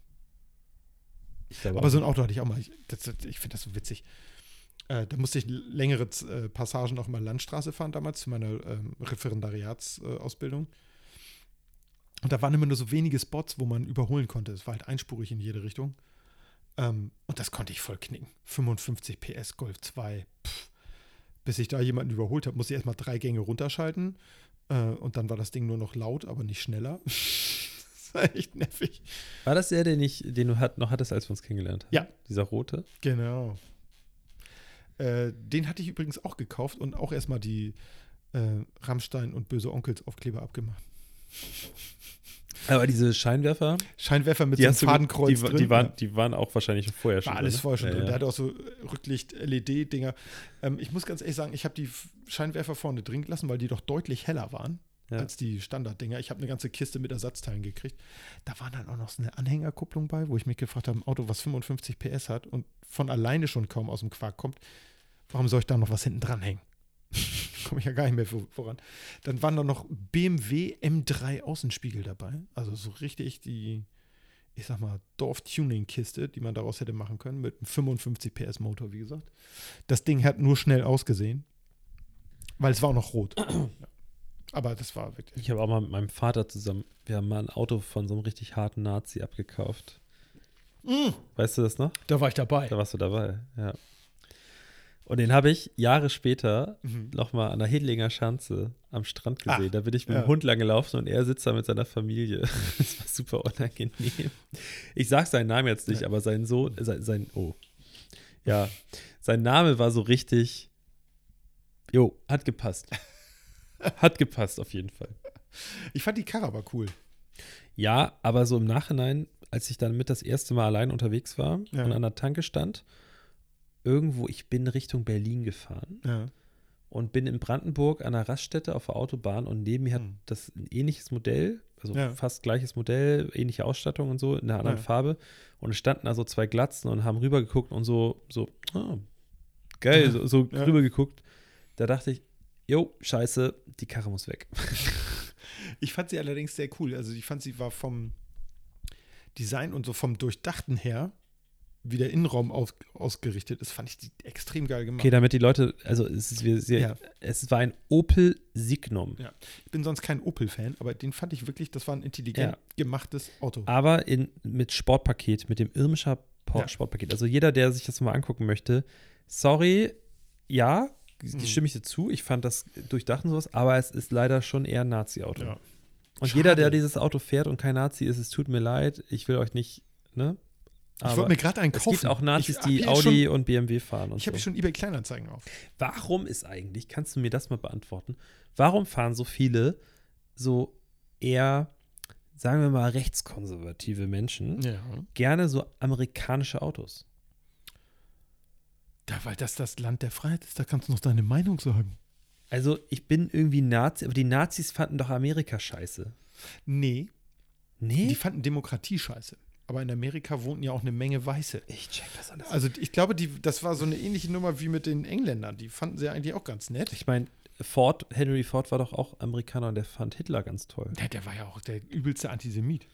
[SPEAKER 2] Aber so ein Auto hatte ich auch mal. Ich, ich finde das so witzig. Äh, da musste ich längere äh, Passagen auch mal Landstraße fahren damals zu meiner ähm, Referendariatsausbildung. Ausbildung. und da waren immer nur so wenige Spots, wo man überholen konnte. Es war halt einspurig in jede Richtung. Ähm, und das konnte ich voll knicken. 55 PS Golf 2. Pff. Bis ich da jemanden überholt habe, musste ich erstmal drei Gänge runterschalten. Äh, und dann war das Ding nur noch laut, aber nicht schneller. das war echt nervig.
[SPEAKER 1] War das der, den, ich, den du hat, noch hattest, als wir uns kennengelernt haben?
[SPEAKER 2] Ja.
[SPEAKER 1] Dieser rote?
[SPEAKER 2] Genau. Äh, den hatte ich übrigens auch gekauft und auch erstmal die äh, Rammstein und Böse Onkels Aufkleber abgemacht.
[SPEAKER 1] Aber diese Scheinwerfer,
[SPEAKER 2] Scheinwerfer mit so einem Fadenkreuz
[SPEAKER 1] die,
[SPEAKER 2] drin.
[SPEAKER 1] die, waren,
[SPEAKER 2] ja.
[SPEAKER 1] die waren auch wahrscheinlich vorher schon.
[SPEAKER 2] War alles
[SPEAKER 1] ne?
[SPEAKER 2] vorher schon
[SPEAKER 1] Ja,
[SPEAKER 2] drin.
[SPEAKER 1] ja.
[SPEAKER 2] Der hatte auch so Rücklicht-LED-Dinger. Ähm, ich muss ganz ehrlich sagen, ich habe die Scheinwerfer vorne drin gelassen, weil die doch deutlich heller waren
[SPEAKER 1] Ja.
[SPEAKER 2] als die Standarddinger. Ich habe eine ganze Kiste mit Ersatzteilen gekriegt. Da war dann auch noch so eine Anhängerkupplung bei, wo ich mich gefragt habe, ein Auto, was 55 PS hat und von alleine schon kaum aus dem Quark kommt, warum soll ich da noch was hinten dranhängen? Komme ich ja gar nicht mehr vor- voran. Dann waren da noch BMW M3 Außenspiegel dabei. Also so richtig die, ich sag mal, Dorf-Tuning-Kiste, die man daraus hätte machen können, mit einem 55 PS Motor, wie gesagt. Das Ding hat nur schnell ausgesehen, weil es war auch noch rot. Ja. Aber das war wirklich.
[SPEAKER 1] Ich habe auch mal mit meinem Vater zusammen, wir haben mal ein Auto von so einem richtig harten Nazi abgekauft. Weißt du das noch?
[SPEAKER 2] Da war ich dabei.
[SPEAKER 1] Da warst du dabei, ja. Und den habe ich Jahre später
[SPEAKER 2] Mhm.
[SPEAKER 1] nochmal an der Hedlinger Schanze am Strand gesehen.
[SPEAKER 2] Ach,
[SPEAKER 1] da bin ich mit
[SPEAKER 2] ja.
[SPEAKER 1] dem Hund lang gelaufen und er sitzt da mit seiner Familie. Das war super unangenehm. Ich sag seinen Namen jetzt nicht,
[SPEAKER 2] Ja.
[SPEAKER 1] aber sein Sohn, sein, sein, oh. Ja, sein Name war so richtig, jo, hat gepasst. Hat gepasst auf jeden Fall.
[SPEAKER 2] Ich fand die Karre aber cool.
[SPEAKER 1] Ja, aber so im Nachhinein, als ich dann mit das erste Mal allein unterwegs war
[SPEAKER 2] Ja.
[SPEAKER 1] und an der Tanke stand, irgendwo, ich bin Richtung Berlin gefahren
[SPEAKER 2] Ja.
[SPEAKER 1] und bin in Brandenburg an der Raststätte auf der Autobahn und neben mir hat
[SPEAKER 2] Hm.
[SPEAKER 1] das ein ähnliches Modell, also
[SPEAKER 2] Ja.
[SPEAKER 1] fast gleiches Modell, ähnliche Ausstattung und so, in einer anderen. Farbe. Und es standen da so zwei Glatzen und haben rübergeguckt und so, so, ah, geil, so, so rübergeguckt. Da dachte ich, jo, scheiße, die Karre muss weg.
[SPEAKER 2] Ich fand sie allerdings sehr cool. Also ich fand sie war vom Design und so vom Durchdachten her, wie der Innenraum aus, ausgerichtet ist, fand ich die extrem geil gemacht.
[SPEAKER 1] Okay, damit die Leute, also es, ist, wir, sie,
[SPEAKER 2] Ja.
[SPEAKER 1] es war ein Opel Signum,
[SPEAKER 2] Ja. Ich bin sonst kein Opel-Fan, aber den fand ich wirklich, das war ein intelligent
[SPEAKER 1] Ja.
[SPEAKER 2] gemachtes Auto.
[SPEAKER 1] aber in, mit Sportpaket, mit dem Irmischer. Sportpaket. Also jeder, der sich das mal angucken möchte, sorry, ja. Stimme ich dir zu, ich fand das durchdacht und sowas, aber es ist leider schon eher ein Nazi-Auto.
[SPEAKER 2] Ja.
[SPEAKER 1] Und
[SPEAKER 2] Schade.
[SPEAKER 1] jeder, der dieses Auto fährt und kein Nazi ist, es tut mir leid, ich will euch nicht, ne?
[SPEAKER 2] ich wollte mir gerade einen
[SPEAKER 1] es
[SPEAKER 2] kaufen.
[SPEAKER 1] gibt auch Nazis,
[SPEAKER 2] ich
[SPEAKER 1] die Audi
[SPEAKER 2] Schon,
[SPEAKER 1] und BMW fahren und
[SPEAKER 2] ich habe
[SPEAKER 1] so.
[SPEAKER 2] schon eBay Kleinanzeigen auf.
[SPEAKER 1] Warum ist eigentlich, kannst du mir das mal beantworten, warum fahren so viele so eher, sagen wir mal, rechtskonservative Menschen
[SPEAKER 2] Ja.
[SPEAKER 1] gerne so amerikanische Autos?
[SPEAKER 2] Da, weil das das Land der Freiheit ist, da kannst du noch deine Meinung sagen.
[SPEAKER 1] Also ich bin irgendwie Nazi, aber die Nazis fanden doch Amerika scheiße.
[SPEAKER 2] Nee,
[SPEAKER 1] Nee?
[SPEAKER 2] die fanden Demokratie scheiße. Aber in Amerika wohnten ja auch eine Menge Weiße.
[SPEAKER 1] ich check das alles.
[SPEAKER 2] Also ich glaube, die, das war so eine ähnliche Nummer wie mit den Engländern. Die fanden sie eigentlich auch ganz nett.
[SPEAKER 1] ich meine, Ford, Henry Ford war doch auch Amerikaner und der fand Hitler ganz toll.
[SPEAKER 2] Ja, der war ja auch der übelste Antisemit.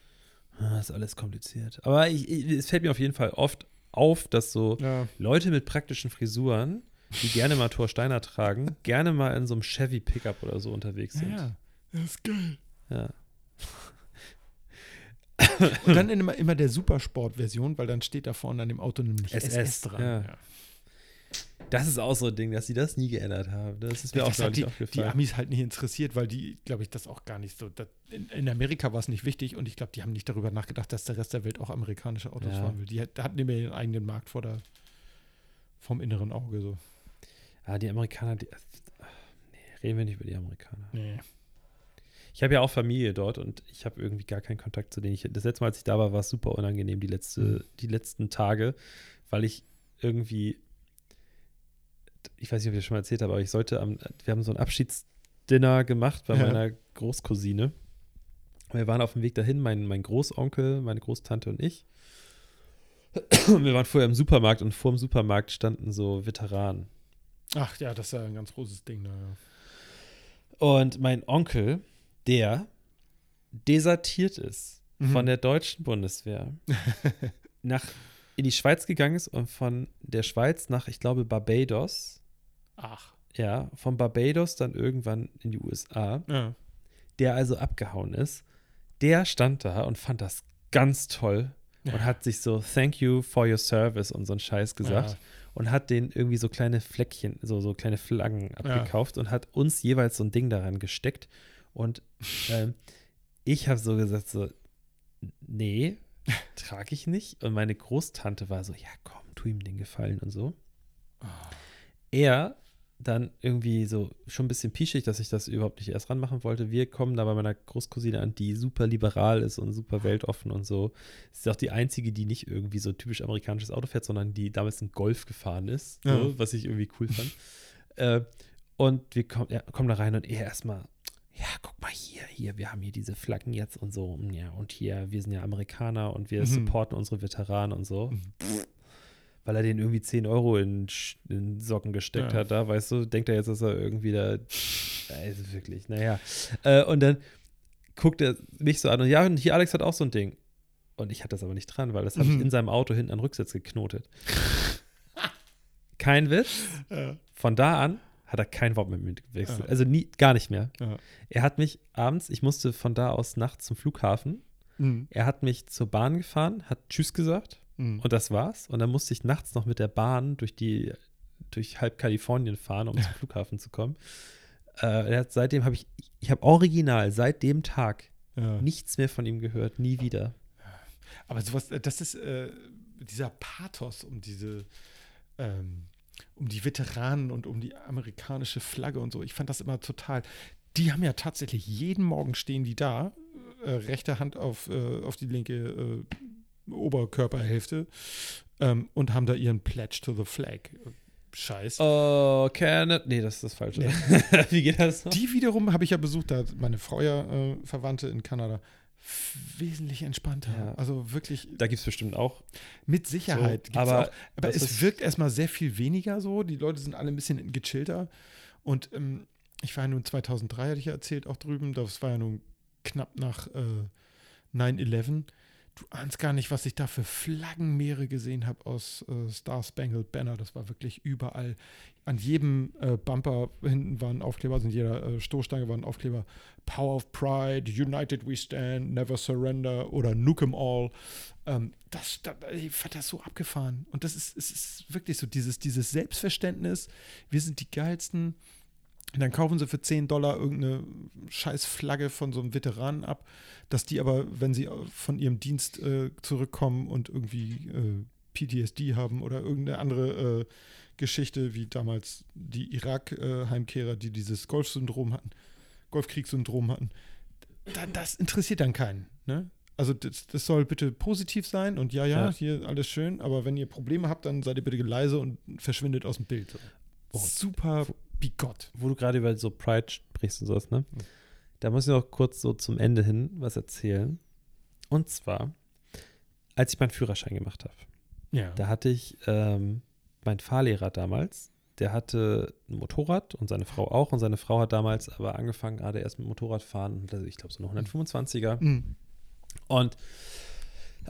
[SPEAKER 1] Ah, ist alles kompliziert. Aber ich, ich, es fällt mir auf jeden Fall oft auf, dass so
[SPEAKER 2] Ja.
[SPEAKER 1] Leute mit praktischen Frisuren, die gerne mal Thor Steiner tragen, gerne mal in so einem Chevy Pickup oder so unterwegs sind.
[SPEAKER 2] Ja, das ist geil.
[SPEAKER 1] Ja.
[SPEAKER 2] Und dann immer, immer der Supersport-Version, weil dann steht da vorne an dem Auto nämlich SS,
[SPEAKER 1] SS,
[SPEAKER 2] dran.
[SPEAKER 1] ja. Das ist auch so ein Ding, dass sie das nie geändert haben. Das ist mir auch
[SPEAKER 2] das hat
[SPEAKER 1] neulich
[SPEAKER 2] die, die
[SPEAKER 1] aufgefallen.
[SPEAKER 2] Amis halt nicht interessiert, weil die, glaube ich, das auch gar nicht so. Das, in, in Amerika war es nicht wichtig und ich glaube, die haben nicht darüber nachgedacht, dass der Rest der Welt auch amerikanische Autos
[SPEAKER 1] Ja.
[SPEAKER 2] fahren will. Die hat- hatten immer ihren eigenen Markt vor der, vom inneren Auge. So.
[SPEAKER 1] Ah, die Amerikaner, die. Nee, reden wir nicht über die Amerikaner.
[SPEAKER 2] Nee.
[SPEAKER 1] Ich habe ja auch Familie dort und ich habe irgendwie gar keinen Kontakt zu denen. Ich, das letzte Mal, als ich da war, war es super unangenehm, die, letzte,
[SPEAKER 2] Mhm.
[SPEAKER 1] die letzten Tage, weil ich irgendwie, ich weiß nicht, ob ich das schon mal erzählt habe, aber ich sollte am, wir haben so ein Abschiedsdinner gemacht bei
[SPEAKER 2] Ja.
[SPEAKER 1] meiner Großcousine. Wir waren auf dem Weg dahin, mein, mein Großonkel, meine Großtante und ich. Wir waren vorher im Supermarkt und vor dem Supermarkt standen so Veteranen.
[SPEAKER 2] Ach ja, das ist ja ein ganz großes Ding. Da, ja.
[SPEAKER 1] Und mein Onkel, der desertiert ist
[SPEAKER 2] Mhm.
[SPEAKER 1] von der deutschen Bundeswehr nach in die Schweiz gegangen ist und von der Schweiz nach, ich glaube, Barbados,
[SPEAKER 2] Ach.
[SPEAKER 1] ja, von Barbados dann irgendwann in die USA,
[SPEAKER 2] Ja.
[SPEAKER 1] der also abgehauen ist, der stand da und fand das ganz toll
[SPEAKER 2] Ja.
[SPEAKER 1] und hat sich so Thank you for your service und so einen Scheiß gesagt
[SPEAKER 2] Ja.
[SPEAKER 1] und hat den irgendwie so kleine Fleckchen, so, so kleine Flaggen abgekauft und hat uns jeweils so ein Ding daran gesteckt. Und ähm, ich habe so gesagt, so, nee, trage ich nicht. Und meine Großtante war so, ja komm, tu ihm den Gefallen und so. Er dann irgendwie so schon ein bisschen pischig, dass ich das überhaupt nicht erst ranmachen wollte. Wir kommen da bei meiner Großcousine an, die super liberal ist und super weltoffen und so. Sie ist auch die einzige, die nicht irgendwie so typisch amerikanisches Auto fährt, sondern die damals einen Golf gefahren ist, so,
[SPEAKER 2] Ja.
[SPEAKER 1] was ich irgendwie cool fand. äh, und wir kommen, ja, kommen da rein und er erstmal, ja, guck mal hier, hier, wir haben hier diese Flaggen jetzt und so, ja, und hier, wir sind ja Amerikaner und wir
[SPEAKER 2] Mhm.
[SPEAKER 1] supporten unsere Veteranen und so. Weil er den irgendwie 10 Euro in, in Socken gesteckt
[SPEAKER 2] Ja.
[SPEAKER 1] hat, da, weißt du, denkt er jetzt, dass er irgendwie da, also wirklich, naja. Äh, und dann guckt er mich so an und ja, und hier Alex hat auch so ein Ding. Und ich hatte das aber nicht dran, weil das habe ich
[SPEAKER 2] Mhm.
[SPEAKER 1] in seinem Auto hinten an Rücksitz geknotet. Kein Witz.
[SPEAKER 2] Ja.
[SPEAKER 1] Von da an hat er kein Wort mit mir gewechselt.
[SPEAKER 2] Ja.
[SPEAKER 1] Also nie, gar nicht mehr.
[SPEAKER 2] Ja.
[SPEAKER 1] Er hat mich abends, ich musste von da aus nachts zum Flughafen.
[SPEAKER 2] Mhm.
[SPEAKER 1] Er hat mich zur Bahn gefahren, hat Tschüss gesagt
[SPEAKER 2] Mhm.
[SPEAKER 1] und das war's. Und dann musste ich nachts noch mit der Bahn durch die, durch halb Kalifornien fahren, um zum Flughafen zu kommen. Äh, hat, seitdem habe ich, ich habe original seit dem Tag
[SPEAKER 2] ja.
[SPEAKER 1] nichts mehr von ihm gehört, nie wieder.
[SPEAKER 2] Aber sowas, äh, das ist äh, dieser Pathos um diese, ähm, um die Veteranen und um die amerikanische Flagge und so. Ich fand das immer total. Die haben ja tatsächlich jeden Morgen stehen die da, äh, rechte Hand auf, äh, auf die linke äh, Oberkörperhälfte ähm, und haben da ihren Pledge to the Flag. Scheiß.
[SPEAKER 1] Oh, Canada. Nee, das ist das Falsche. Wie geht das noch?
[SPEAKER 2] Die wiederum habe ich ja besucht, da hat meine Frau ja äh, Verwandte in Kanada. Wesentlich entspannter.
[SPEAKER 1] Ja.
[SPEAKER 2] Also wirklich
[SPEAKER 1] Da gibt es bestimmt auch.
[SPEAKER 2] Mit Sicherheit.
[SPEAKER 1] So, aber
[SPEAKER 2] auch, aber es wirkt erstmal sehr viel weniger so. Die Leute sind alle ein bisschen gechillter. Und ähm, ich war ja nun 2003, hatte ich ja erzählt, auch drüben. Das war ja nun knapp nach äh, 9-11. Du ahnst gar nicht, was ich da für Flaggenmeere gesehen habe aus äh, Star Spangled Banner. Das war wirklich überall. An jedem äh, Bumper hinten war ein Aufkleber, also in jeder äh, Stoßstange war ein Aufkleber. Power of Pride, United We Stand, Never Surrender oder Nuke 'em All. Ähm, das, das, ich fand das so abgefahren. Und das ist, es ist wirklich so dieses, dieses Selbstverständnis. Wir sind die geilsten. Und dann kaufen sie für 10 Dollar irgendeine scheiß Flagge von so einem Veteranen ab, dass die aber, wenn sie von ihrem Dienst äh, zurückkommen und irgendwie äh, PTSD haben oder irgendeine andere äh, Geschichte, wie damals die Irak-Heimkehrer, die dieses Golfsyndrom hatten, Golfkriegssyndrom hatten, da, das interessiert dann keinen. Ne? Also das, das soll bitte positiv sein und ja, ja,
[SPEAKER 1] Ja.
[SPEAKER 2] hier alles schön, aber wenn ihr Probleme habt, dann seid ihr bitte leise und verschwindet aus dem Bild.
[SPEAKER 1] Oh,
[SPEAKER 2] Super bigott.
[SPEAKER 1] wo du gerade über so Pride sprichst und sowas, ne? Da muss ich noch kurz so zum Ende hin was erzählen. Und zwar, als ich meinen Führerschein gemacht habe,
[SPEAKER 2] Ja.
[SPEAKER 1] da hatte ich ähm, meinen Fahrlehrer damals, der hatte ein Motorrad und seine Frau auch. Und seine Frau hat damals aber angefangen, gerade erst mit Motorradfahren, also ich glaube so eine 125er.
[SPEAKER 2] Mhm.
[SPEAKER 1] Und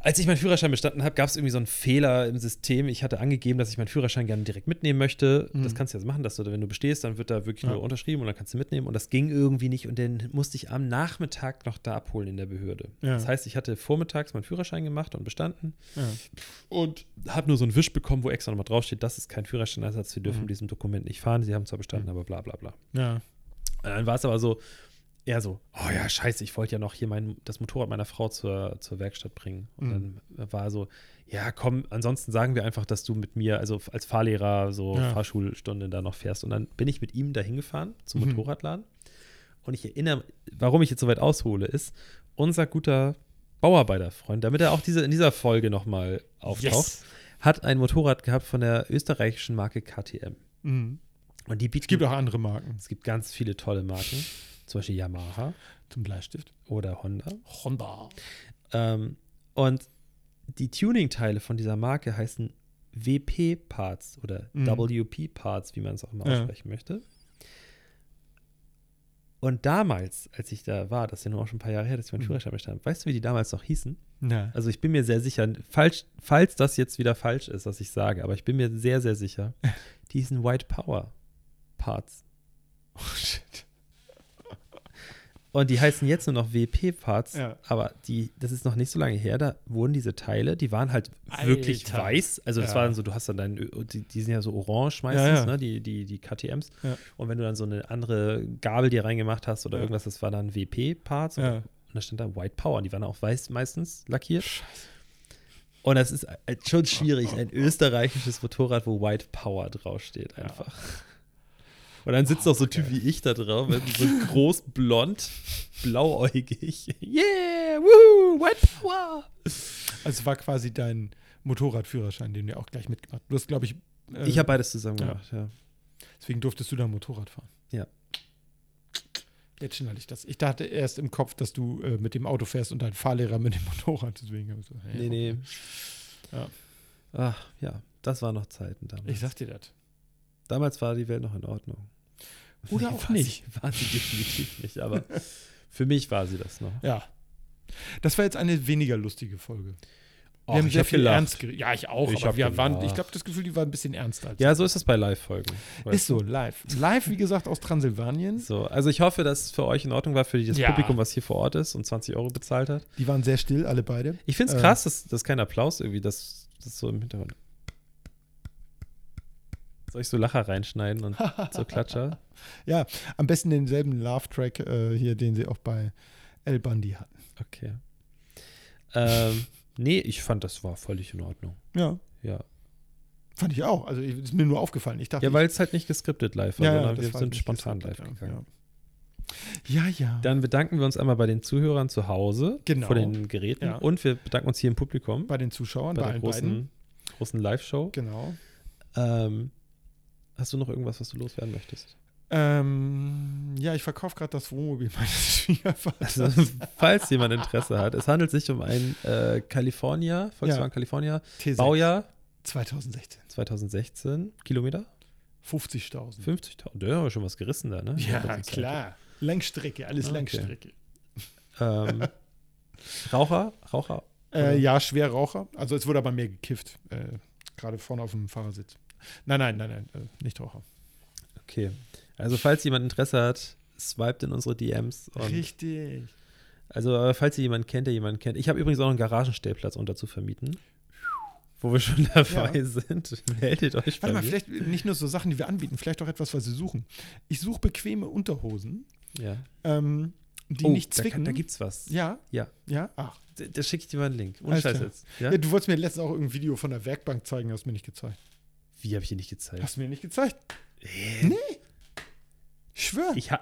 [SPEAKER 1] als ich meinen Führerschein bestanden habe, gab es irgendwie so einen Fehler im System. Ich hatte angegeben, dass ich meinen Führerschein gerne direkt mitnehmen möchte.
[SPEAKER 2] Mhm.
[SPEAKER 1] Das kannst du jetzt machen, dass du, wenn du bestehst, dann wird da wirklich
[SPEAKER 2] Ja.
[SPEAKER 1] nur unterschrieben und dann kannst du mitnehmen. Und das ging irgendwie nicht. Und dann musste ich am Nachmittag noch da abholen in der Behörde.
[SPEAKER 2] Ja.
[SPEAKER 1] Das heißt, ich hatte vormittags meinen Führerschein gemacht und bestanden
[SPEAKER 2] Ja.
[SPEAKER 1] und habe nur so einen Wisch bekommen, wo extra nochmal draufsteht, das ist kein Führerscheinersatz, wir dürfen
[SPEAKER 2] Mhm.
[SPEAKER 1] mit diesem Dokument nicht fahren. Sie haben zwar bestanden, aber bla bla bla.
[SPEAKER 2] Ja.
[SPEAKER 1] Und dann war es aber so, eher so, oh ja, scheiße, ich wollte ja noch hier mein, das Motorrad meiner Frau zur, zur Werkstatt bringen. Und
[SPEAKER 2] Mhm.
[SPEAKER 1] dann war so, ja, komm, ansonsten sagen wir einfach, dass du mit mir, also als Fahrlehrer, so
[SPEAKER 2] Ja.
[SPEAKER 1] Fahrschulstunde da noch fährst. Und dann bin ich mit ihm dahin gefahren zum
[SPEAKER 2] Mhm.
[SPEAKER 1] Motorradladen. Und ich erinnere, warum ich jetzt so weit aushole, ist, unser guter Bauarbeiterfreund, damit er auch diese, in dieser Folge nochmal auftaucht,
[SPEAKER 2] Yes.
[SPEAKER 1] hat ein Motorrad gehabt von der österreichischen Marke KTM.
[SPEAKER 2] Mhm.
[SPEAKER 1] Und die bieten,
[SPEAKER 2] Es gibt auch andere Marken.
[SPEAKER 1] es gibt ganz viele tolle Marken, zum Beispiel Yamaha
[SPEAKER 2] Zum Bleistift.
[SPEAKER 1] oder Honda.
[SPEAKER 2] Honda.
[SPEAKER 1] Ähm, und die Tuning-Teile von dieser Marke heißen WP-Parts oder
[SPEAKER 2] Mhm.
[SPEAKER 1] WP-Parts, wie man es auch immer
[SPEAKER 2] Ja.
[SPEAKER 1] aussprechen möchte. Und damals, als ich da war, das ist ja nur auch schon ein paar Jahre her, dass ich meinen
[SPEAKER 2] Mhm.
[SPEAKER 1] Führerschein bestand habe, weißt du, wie die damals noch hießen?
[SPEAKER 2] Na.
[SPEAKER 1] Also ich bin mir sehr sicher, falsch, falls das jetzt wieder falsch ist, was ich sage, aber ich bin mir sehr, sehr sicher, die hießen White Power Parts.
[SPEAKER 2] Oh, shit.
[SPEAKER 1] Und die heißen jetzt nur noch WP-Parts,
[SPEAKER 2] Ja.
[SPEAKER 1] aber die, das ist noch nicht so lange her, da wurden diese Teile, die waren halt wirklich
[SPEAKER 2] Alter.
[SPEAKER 1] weiß. Also das
[SPEAKER 2] Ja.
[SPEAKER 1] waren so, du hast dann deinen, die, die sind ja so orange meistens,
[SPEAKER 2] Ja, ja.
[SPEAKER 1] Ne, die, die, die KTMs.
[SPEAKER 2] Ja.
[SPEAKER 1] Und wenn du dann so eine andere Gabel dir reingemacht hast oder
[SPEAKER 2] Ja.
[SPEAKER 1] irgendwas, das war dann WP-Parts.
[SPEAKER 2] Ja.
[SPEAKER 1] Und da stand da White Power. Und die waren auch weiß meistens lackiert. Und das ist äh, schon schwierig, ein österreichisches Motorrad, wo White Power draufsteht, einfach. Und dann sitzt auch so ein Typ wie ich da drauf, so groß, blond, blauäugig. Yeah, woo, White Power.
[SPEAKER 2] Also war quasi dein Motorradführerschein, den du auch gleich mitgemacht hast. Du hast, glaube ich, äh,
[SPEAKER 1] Ich habe beides zusammen
[SPEAKER 2] ja.
[SPEAKER 1] gemacht, ja.
[SPEAKER 2] deswegen durftest du da Motorrad fahren.
[SPEAKER 1] Ja.
[SPEAKER 2] Jetzt schneide ich das. Ich dachte erst im Kopf, dass du äh, mit dem Auto fährst und dein Fahrlehrer mit dem Motorrad. Deswegen habe ich so, hey,
[SPEAKER 1] Nee, nee.
[SPEAKER 2] Ja.
[SPEAKER 1] Ach, ja, das waren noch Zeiten damals.
[SPEAKER 2] Ich sag dir das.
[SPEAKER 1] damals war die Welt noch in Ordnung.
[SPEAKER 2] Oder
[SPEAKER 1] Nee,
[SPEAKER 2] auch
[SPEAKER 1] war
[SPEAKER 2] nicht.
[SPEAKER 1] Sie, war sie definitiv nicht, aber für mich war sie das noch.
[SPEAKER 2] Ja. Das war jetzt eine weniger lustige Folge. Wir
[SPEAKER 1] Och,
[SPEAKER 2] haben sehr viel
[SPEAKER 1] gelacht.
[SPEAKER 2] ernst geredet. Ja, ich auch.
[SPEAKER 1] Ich
[SPEAKER 2] aber wir waren, ich glaube, das Gefühl, die war ein bisschen ernster. Als
[SPEAKER 1] Ja, so ist es bei Live-Folgen.
[SPEAKER 2] Ist so, live. Live, wie gesagt, aus Transsilvanien.
[SPEAKER 1] So, also ich hoffe, dass es für euch in Ordnung war, für das
[SPEAKER 2] Ja.
[SPEAKER 1] Publikum, was hier vor Ort ist und 20 Euro bezahlt hat.
[SPEAKER 2] Die waren sehr still, alle beide.
[SPEAKER 1] Ich finde es
[SPEAKER 2] Äh.
[SPEAKER 1] krass, dass das kein Applaus irgendwie, das, das so im Hintergrund. Soll ich so Lacher reinschneiden und so Klatscher?
[SPEAKER 2] Ja, am besten denselben Love-Track äh, hier, den sie auch bei El Bandi hatten.
[SPEAKER 1] Okay. Ähm, nee, ich fand, das war völlig in Ordnung.
[SPEAKER 2] Ja,
[SPEAKER 1] Ja,
[SPEAKER 2] fand ich auch. Also ich- ist mir nur aufgefallen. Ich dachte,
[SPEAKER 1] ja weil es halt nicht geskriptet live war,
[SPEAKER 2] Ja, ja,
[SPEAKER 1] sondern wir sind spontan live
[SPEAKER 2] ja,
[SPEAKER 1] gegangen.
[SPEAKER 2] Ja, ja.
[SPEAKER 1] Dann bedanken wir uns einmal bei den Zuhörern zu Hause
[SPEAKER 2] Genau.
[SPEAKER 1] vor den Geräten
[SPEAKER 2] Ja.
[SPEAKER 1] und wir bedanken uns hier im Publikum
[SPEAKER 2] bei den Zuschauern, bei,
[SPEAKER 1] bei der
[SPEAKER 2] allen
[SPEAKER 1] großen,
[SPEAKER 2] beiden.
[SPEAKER 1] großen Live-Show.
[SPEAKER 2] Genau.
[SPEAKER 1] Ähm, hast du noch irgendwas, was du loswerden möchtest?
[SPEAKER 2] Ähm, ja, ich verkaufe gerade das Wohnmobil meines Schwiegervaters.
[SPEAKER 1] Also, falls jemand Interesse hat, es handelt sich um ein äh, California, Volkswagen
[SPEAKER 2] Ja.
[SPEAKER 1] California,
[SPEAKER 2] T6
[SPEAKER 1] Baujahr
[SPEAKER 2] 2016.
[SPEAKER 1] 2016, Kilometer
[SPEAKER 2] 50.000.
[SPEAKER 1] 50.000. Der hat schon was gerissen da, ne?
[SPEAKER 2] Ja, klar. Langstrecke, alles
[SPEAKER 1] Okay.
[SPEAKER 2] Langstrecke.
[SPEAKER 1] Ähm, Raucher, Raucher.
[SPEAKER 2] Äh, ja, schwer Raucher. Also es wurde aber mehr gekifft. Äh, Gerade vorne auf dem Fahrersitz. Nein, nein, nein, nein, äh, nicht Raucher.
[SPEAKER 1] Okay. Also, falls jemand Interesse hat, swiped in unsere DMs.
[SPEAKER 2] Richtig.
[SPEAKER 1] Also, äh, falls ihr jemanden kennt, der jemanden kennt. Ich habe übrigens auch noch einen Garagenstellplatz unter zu vermieten. Wo wir schon dabei
[SPEAKER 2] Ja.
[SPEAKER 1] sind. Meldet euch bei
[SPEAKER 2] Warte mal,
[SPEAKER 1] mir.
[SPEAKER 2] vielleicht nicht nur so Sachen, die wir anbieten, vielleicht auch etwas, was sie suchen. Ich suche bequeme Unterhosen,
[SPEAKER 1] Ja.
[SPEAKER 2] ähm, die
[SPEAKER 1] oh,
[SPEAKER 2] nicht
[SPEAKER 1] da, kann-
[SPEAKER 2] zwicken.
[SPEAKER 1] da gibt's was.
[SPEAKER 2] ja,
[SPEAKER 1] Ja.
[SPEAKER 2] ja. Ach.
[SPEAKER 1] Da, da schicke ich dir mal einen Link. Ohne Scheiß jetzt. Ja?
[SPEAKER 2] Ja, du wolltest mir letztens auch irgendein Video von der Werkbank zeigen, hast mir nicht gezeigt.
[SPEAKER 1] Wie habe ich dir nicht gezeigt?
[SPEAKER 2] Hast du mir nicht gezeigt? Nee. Ich schwör.
[SPEAKER 1] Ich, ha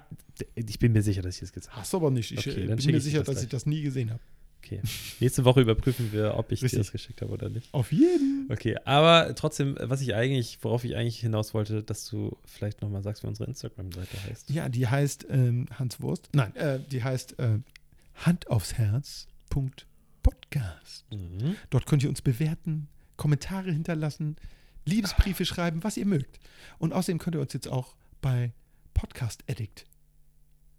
[SPEAKER 1] ich bin mir sicher, dass ich das gezeigt habe.
[SPEAKER 2] Hast du aber nicht. Ich
[SPEAKER 1] Okay,
[SPEAKER 2] äh, bin mir
[SPEAKER 1] ich dir
[SPEAKER 2] sicher,
[SPEAKER 1] das
[SPEAKER 2] dass
[SPEAKER 1] gleich.
[SPEAKER 2] ich das nie gesehen habe.
[SPEAKER 1] Okay. Nächste Woche überprüfen wir, ob ich dir
[SPEAKER 2] Richtig.
[SPEAKER 1] das geschickt habe oder nicht.
[SPEAKER 2] Auf jeden.
[SPEAKER 1] Okay, aber trotzdem, was ich eigentlich, worauf ich eigentlich hinaus wollte, dass du vielleicht nochmal sagst, wie unsere Instagram-Seite heißt.
[SPEAKER 2] Ja, die heißt ähm, Hans Wurst. Nein, äh, die heißt äh, Hand aufs Herz. Podcast.
[SPEAKER 1] Mhm.
[SPEAKER 2] Dort könnt ihr uns bewerten, Kommentare hinterlassen, Liebesbriefe schreiben, was ihr mögt. Und außerdem könnt ihr uns jetzt auch bei Podcast Addict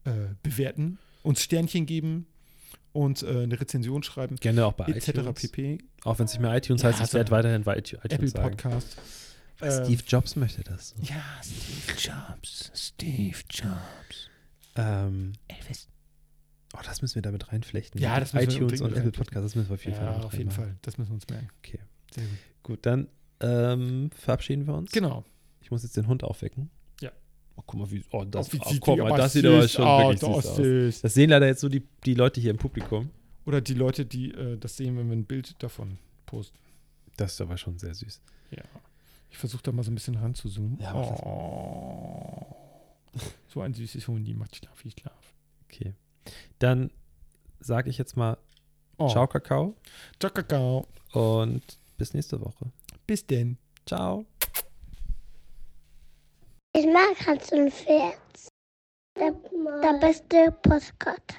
[SPEAKER 2] äh, bewerten, uns Sternchen geben und äh, eine Rezension schreiben,
[SPEAKER 1] Gerne auch bei
[SPEAKER 2] etc.
[SPEAKER 1] iTunes.
[SPEAKER 2] pp.
[SPEAKER 1] Auch wenn es nicht mehr iTunes
[SPEAKER 2] Ja,
[SPEAKER 1] heißt, ich
[SPEAKER 2] also
[SPEAKER 1] werde weiterhin bei iTunes
[SPEAKER 2] Apple
[SPEAKER 1] sagen.
[SPEAKER 2] Podcast. Ähm,
[SPEAKER 1] Steve Jobs möchte das. So.
[SPEAKER 2] Ja, Steve Jobs. Steve Jobs.
[SPEAKER 1] Ähm,
[SPEAKER 2] Elvis.
[SPEAKER 1] oh, das müssen wir damit reinflechten.
[SPEAKER 2] Ja, das müssen wir
[SPEAKER 1] iTunes
[SPEAKER 2] unbedingt
[SPEAKER 1] und Apple. Podcast, das müssen wir auf jeden Fall
[SPEAKER 2] Ja,
[SPEAKER 1] damit
[SPEAKER 2] auf jeden
[SPEAKER 1] reinmachen.
[SPEAKER 2] Fall. Das müssen wir uns merken.
[SPEAKER 1] Okay.
[SPEAKER 2] Sehr gut.
[SPEAKER 1] Gut, dann ähm, verabschieden wir uns.
[SPEAKER 2] Genau.
[SPEAKER 1] Ich muss jetzt den Hund aufwecken.
[SPEAKER 2] Ja.
[SPEAKER 1] Oh, guck mal, wie. Oh, das,
[SPEAKER 2] Oh, wie
[SPEAKER 1] oh, guck mal, das sieht aber schon
[SPEAKER 2] aus,
[SPEAKER 1] wirklich
[SPEAKER 2] das
[SPEAKER 1] süß aus.
[SPEAKER 2] süß.
[SPEAKER 1] Das sehen leider jetzt so die, die Leute hier im Publikum.
[SPEAKER 2] Oder die Leute, die äh, das sehen, wenn wir ein Bild davon posten.
[SPEAKER 1] Das ist aber schon sehr süß.
[SPEAKER 2] Ja. Ich versuche da mal so ein bisschen ranzuzoomen.
[SPEAKER 1] Ja, mach das
[SPEAKER 2] oh. So ein süßes Huhn, die macht Schlaf, ich schlaf.
[SPEAKER 1] Okay. Dann sage ich jetzt mal
[SPEAKER 2] Oh.
[SPEAKER 1] Ciao, Kakao.
[SPEAKER 2] Ciao, Kakao.
[SPEAKER 1] Und bis nächste Woche.
[SPEAKER 2] Bis denn.
[SPEAKER 1] Ciao.
[SPEAKER 5] Ich mag Hans und Pferd. Der, der beste Postkarte.